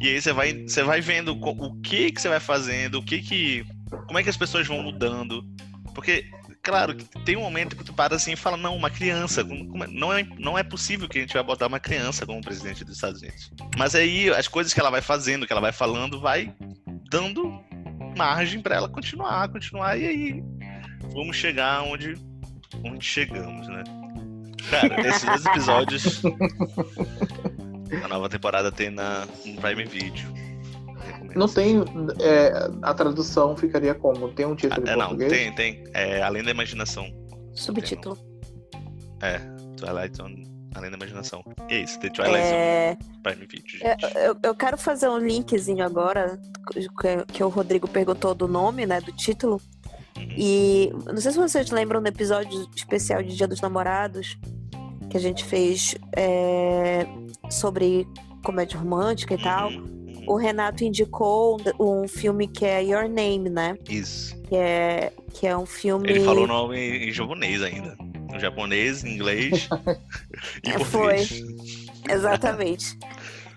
E aí você vai, você vai vendo o que que você vai fazendo, o que que, como é que as pessoas vão mudando, porque claro, tem um momento que tu para assim e fala, não, uma criança, é, não é, não é possível que a gente vai botar uma criança como presidente dos Estados Unidos. Mas aí as coisas que ela vai fazendo, que ela vai falando, vai dando margem para ela continuar, continuar, e aí vamos chegar onde, onde chegamos, né? Cara, esses dois episódios a nova temporada tem na, no Prime Video. Não tem. É, a tradução ficaria como? Tem um título ah, em é, português? Não, tem, tem. É, Além da Imaginação. Subtítulo. É, Twilight on Além da Imaginação. E é isso, The Twilight é... Zone Prime Video, gente. Eu, eu, quero fazer um linkzinho agora, que, que o Rodrigo perguntou do nome, né, do título. Uhum. E não sei se vocês lembram do episódio especial de Dia dos Namorados, que a gente fez é, sobre comédia romântica e tal. Uhum o Renato indicou um filme que é Your Name, né? Isso. Que é, que é um filme. Ele falou o nome em japonês ainda. Em japonês, em inglês e é, português. Foi. Exatamente.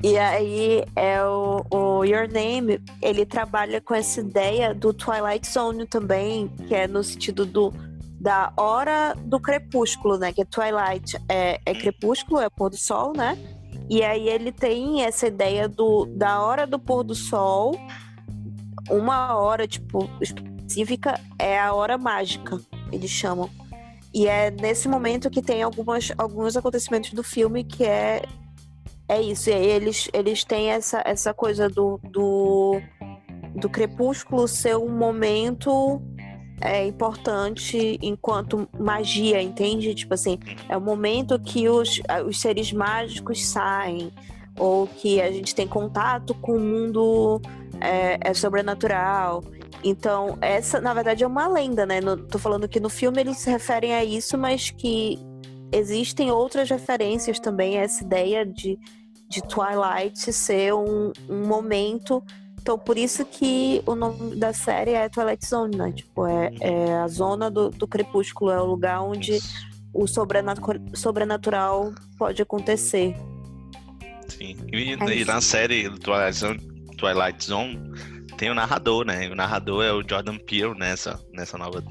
E aí é o, o, Your Name, ele trabalha com essa ideia do Twilight Zone também, que é no sentido do da hora do crepúsculo, né? Que é Twilight é, é crepúsculo, é pôr do sol, né? E aí ele tem essa ideia do, da hora do pôr do sol, uma hora, tipo, específica, é a hora mágica, eles chamam. E é nesse momento que tem algumas, alguns acontecimentos do filme que é é isso. E aí eles, eles têm essa, essa coisa do, do, do crepúsculo ser um momento é importante enquanto magia, entende? Tipo assim, é o momento que os, os seres mágicos saem, ou que a gente tem contato com o mundo é, é sobrenatural. Então, essa, na verdade, é uma lenda, né? No, tô falando que no filme eles se referem a isso, mas que existem outras referências também a essa ideia de, de Twilight ser um, um momento então, por isso que o nome da série é Twilight Zone, né? Tipo, é, é a zona do, do, crepúsculo, é o lugar onde o sobrenatural pode acontecer. Sim. E, é e na série Twilight Zone, Twilight Zone tem o narrador, né? O narrador é o Jordan Peele nessa, nessa nova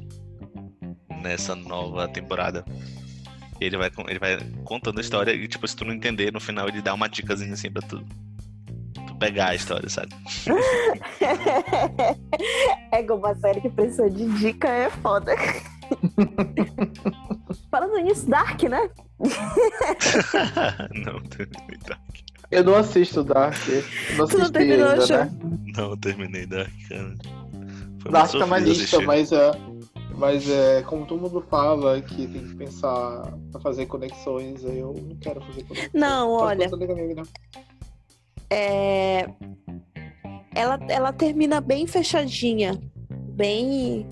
nessa nova temporada. Ele vai, ele vai contando a história e, tipo, se tu não entender, no final ele dá uma dicasinha assim pra tudo pegar a história, sabe? é como uma série que precisa de dica, é foda. Falando nisso, Dark, né? não, terminei Dark. Eu não assisto Dark. Não tu não terminou, ainda, né? Não, terminei Dark, cara. Foi Dark tá mais lista, mas é. Mas é, como todo mundo fala que tem que pensar pra fazer conexões, eu não quero fazer conexões. Não, olha é, ela, ela termina bem fechadinha, bem.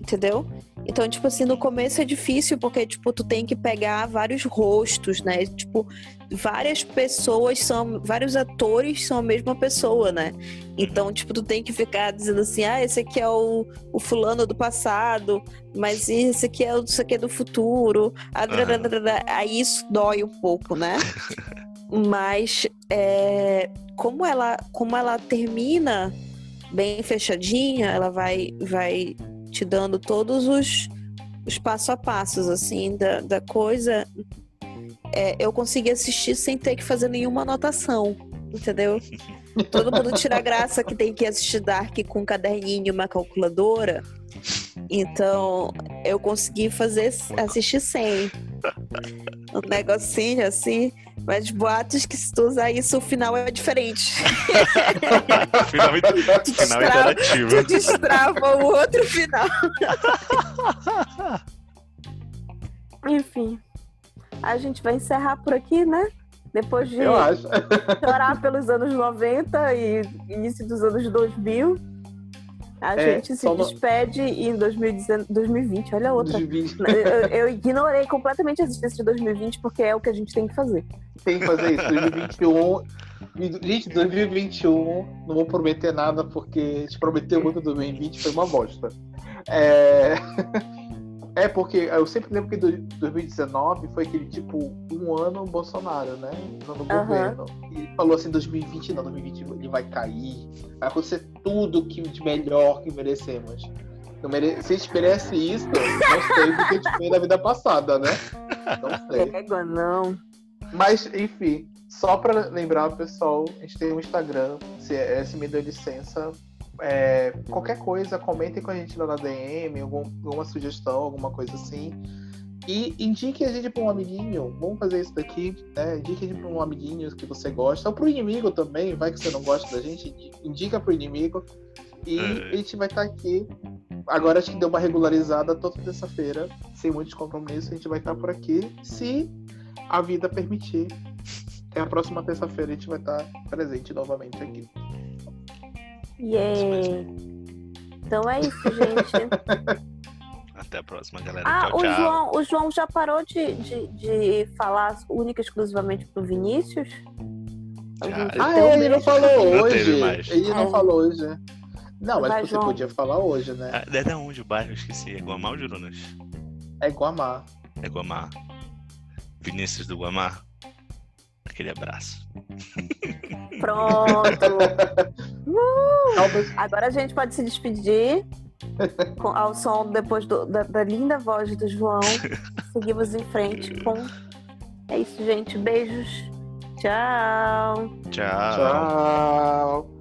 Entendeu? Então, tipo assim, no começo é difícil porque, tipo, tu tem que pegar vários rostos, né? Tipo, várias pessoas são, vários atores são a mesma pessoa, né? Então, tipo, tu tem que ficar dizendo assim, ah, esse aqui é o, o fulano do passado, mas esse aqui é o isso aqui é do futuro. Aí isso dói um pouco, né? Mas é, como, ela, como ela termina bem fechadinha, ela vai, vai te dando todos os, os passo a passos assim da, da coisa. É, eu consegui assistir sem ter que fazer nenhuma anotação, entendeu? Todo mundo tira graça que tem que assistir Dark com um caderninho e uma calculadora. Então, eu consegui fazer assistir sem. Um negocinho assim. Mas boatos que se tu usar isso, o final é diferente. final, final destrava, interativo. Tu destrava o outro final. Enfim. A gente vai encerrar por aqui, né? Depois de chorar pelos anos 90 e início dos anos 2000. A é, gente se despede em 2020, olha a outra. 2020. Eu, eu, ignorei completamente a existência de 2020 porque é o que a gente tem que fazer. Tem que fazer isso. 2021. Gente, 2021, não vou prometer nada porque a gente prometeu muito 2020, foi uma bosta. É. É, porque eu sempre lembro que 2019 foi aquele tipo um ano Bolsonaro, né? No uhum. governo. E falou assim: 2020 não, 2020 ele vai cair, vai acontecer tudo que de melhor que merecemos. mere... Se a gente merece isso, não sei o que a gente fez na vida passada, né? Não sei. Égua, não. Mas, enfim, só para lembrar, pessoal, a gente tem um Instagram, se, é, se me deu licença, é, qualquer coisa, comentem com a gente lá na DM, algum, alguma sugestão, alguma coisa assim. E indique a gente para um amiguinho. Vamos fazer isso daqui, né? Indique a gente para um amiguinho que você gosta. Ou para o inimigo também, vai que você não gosta da gente, indica para o inimigo. E é. a gente vai estar tá aqui. Agora acho que deu uma regularizada toda terça-feira, sem muitos compromissos. A gente vai estar tá por aqui, se a vida permitir. Até a próxima terça-feira a gente vai estar tá presente novamente aqui. Yeah. Então é isso, gente. Até a próxima, galera. Ah, tchau, o, tchau. João, o João já parou de, de, de falar única e exclusivamente pro Vinícius? Já, ah, é, ele não falou não hoje. Ele não é. falou hoje. Não, mas Vai, você João. podia falar hoje, né? Ah, é de onde o bairro? Eu esqueci. É Guamá ou Jurunas? É Guamá. É Guamá. Vinícius do Guamá. Aquele abraço. Pronto. uh! Agora a gente pode se despedir com, ao som depois do, da, da, linda voz do João. Seguimos em frente com. É isso, gente. Beijos. Tchau. Tchau. Tchau.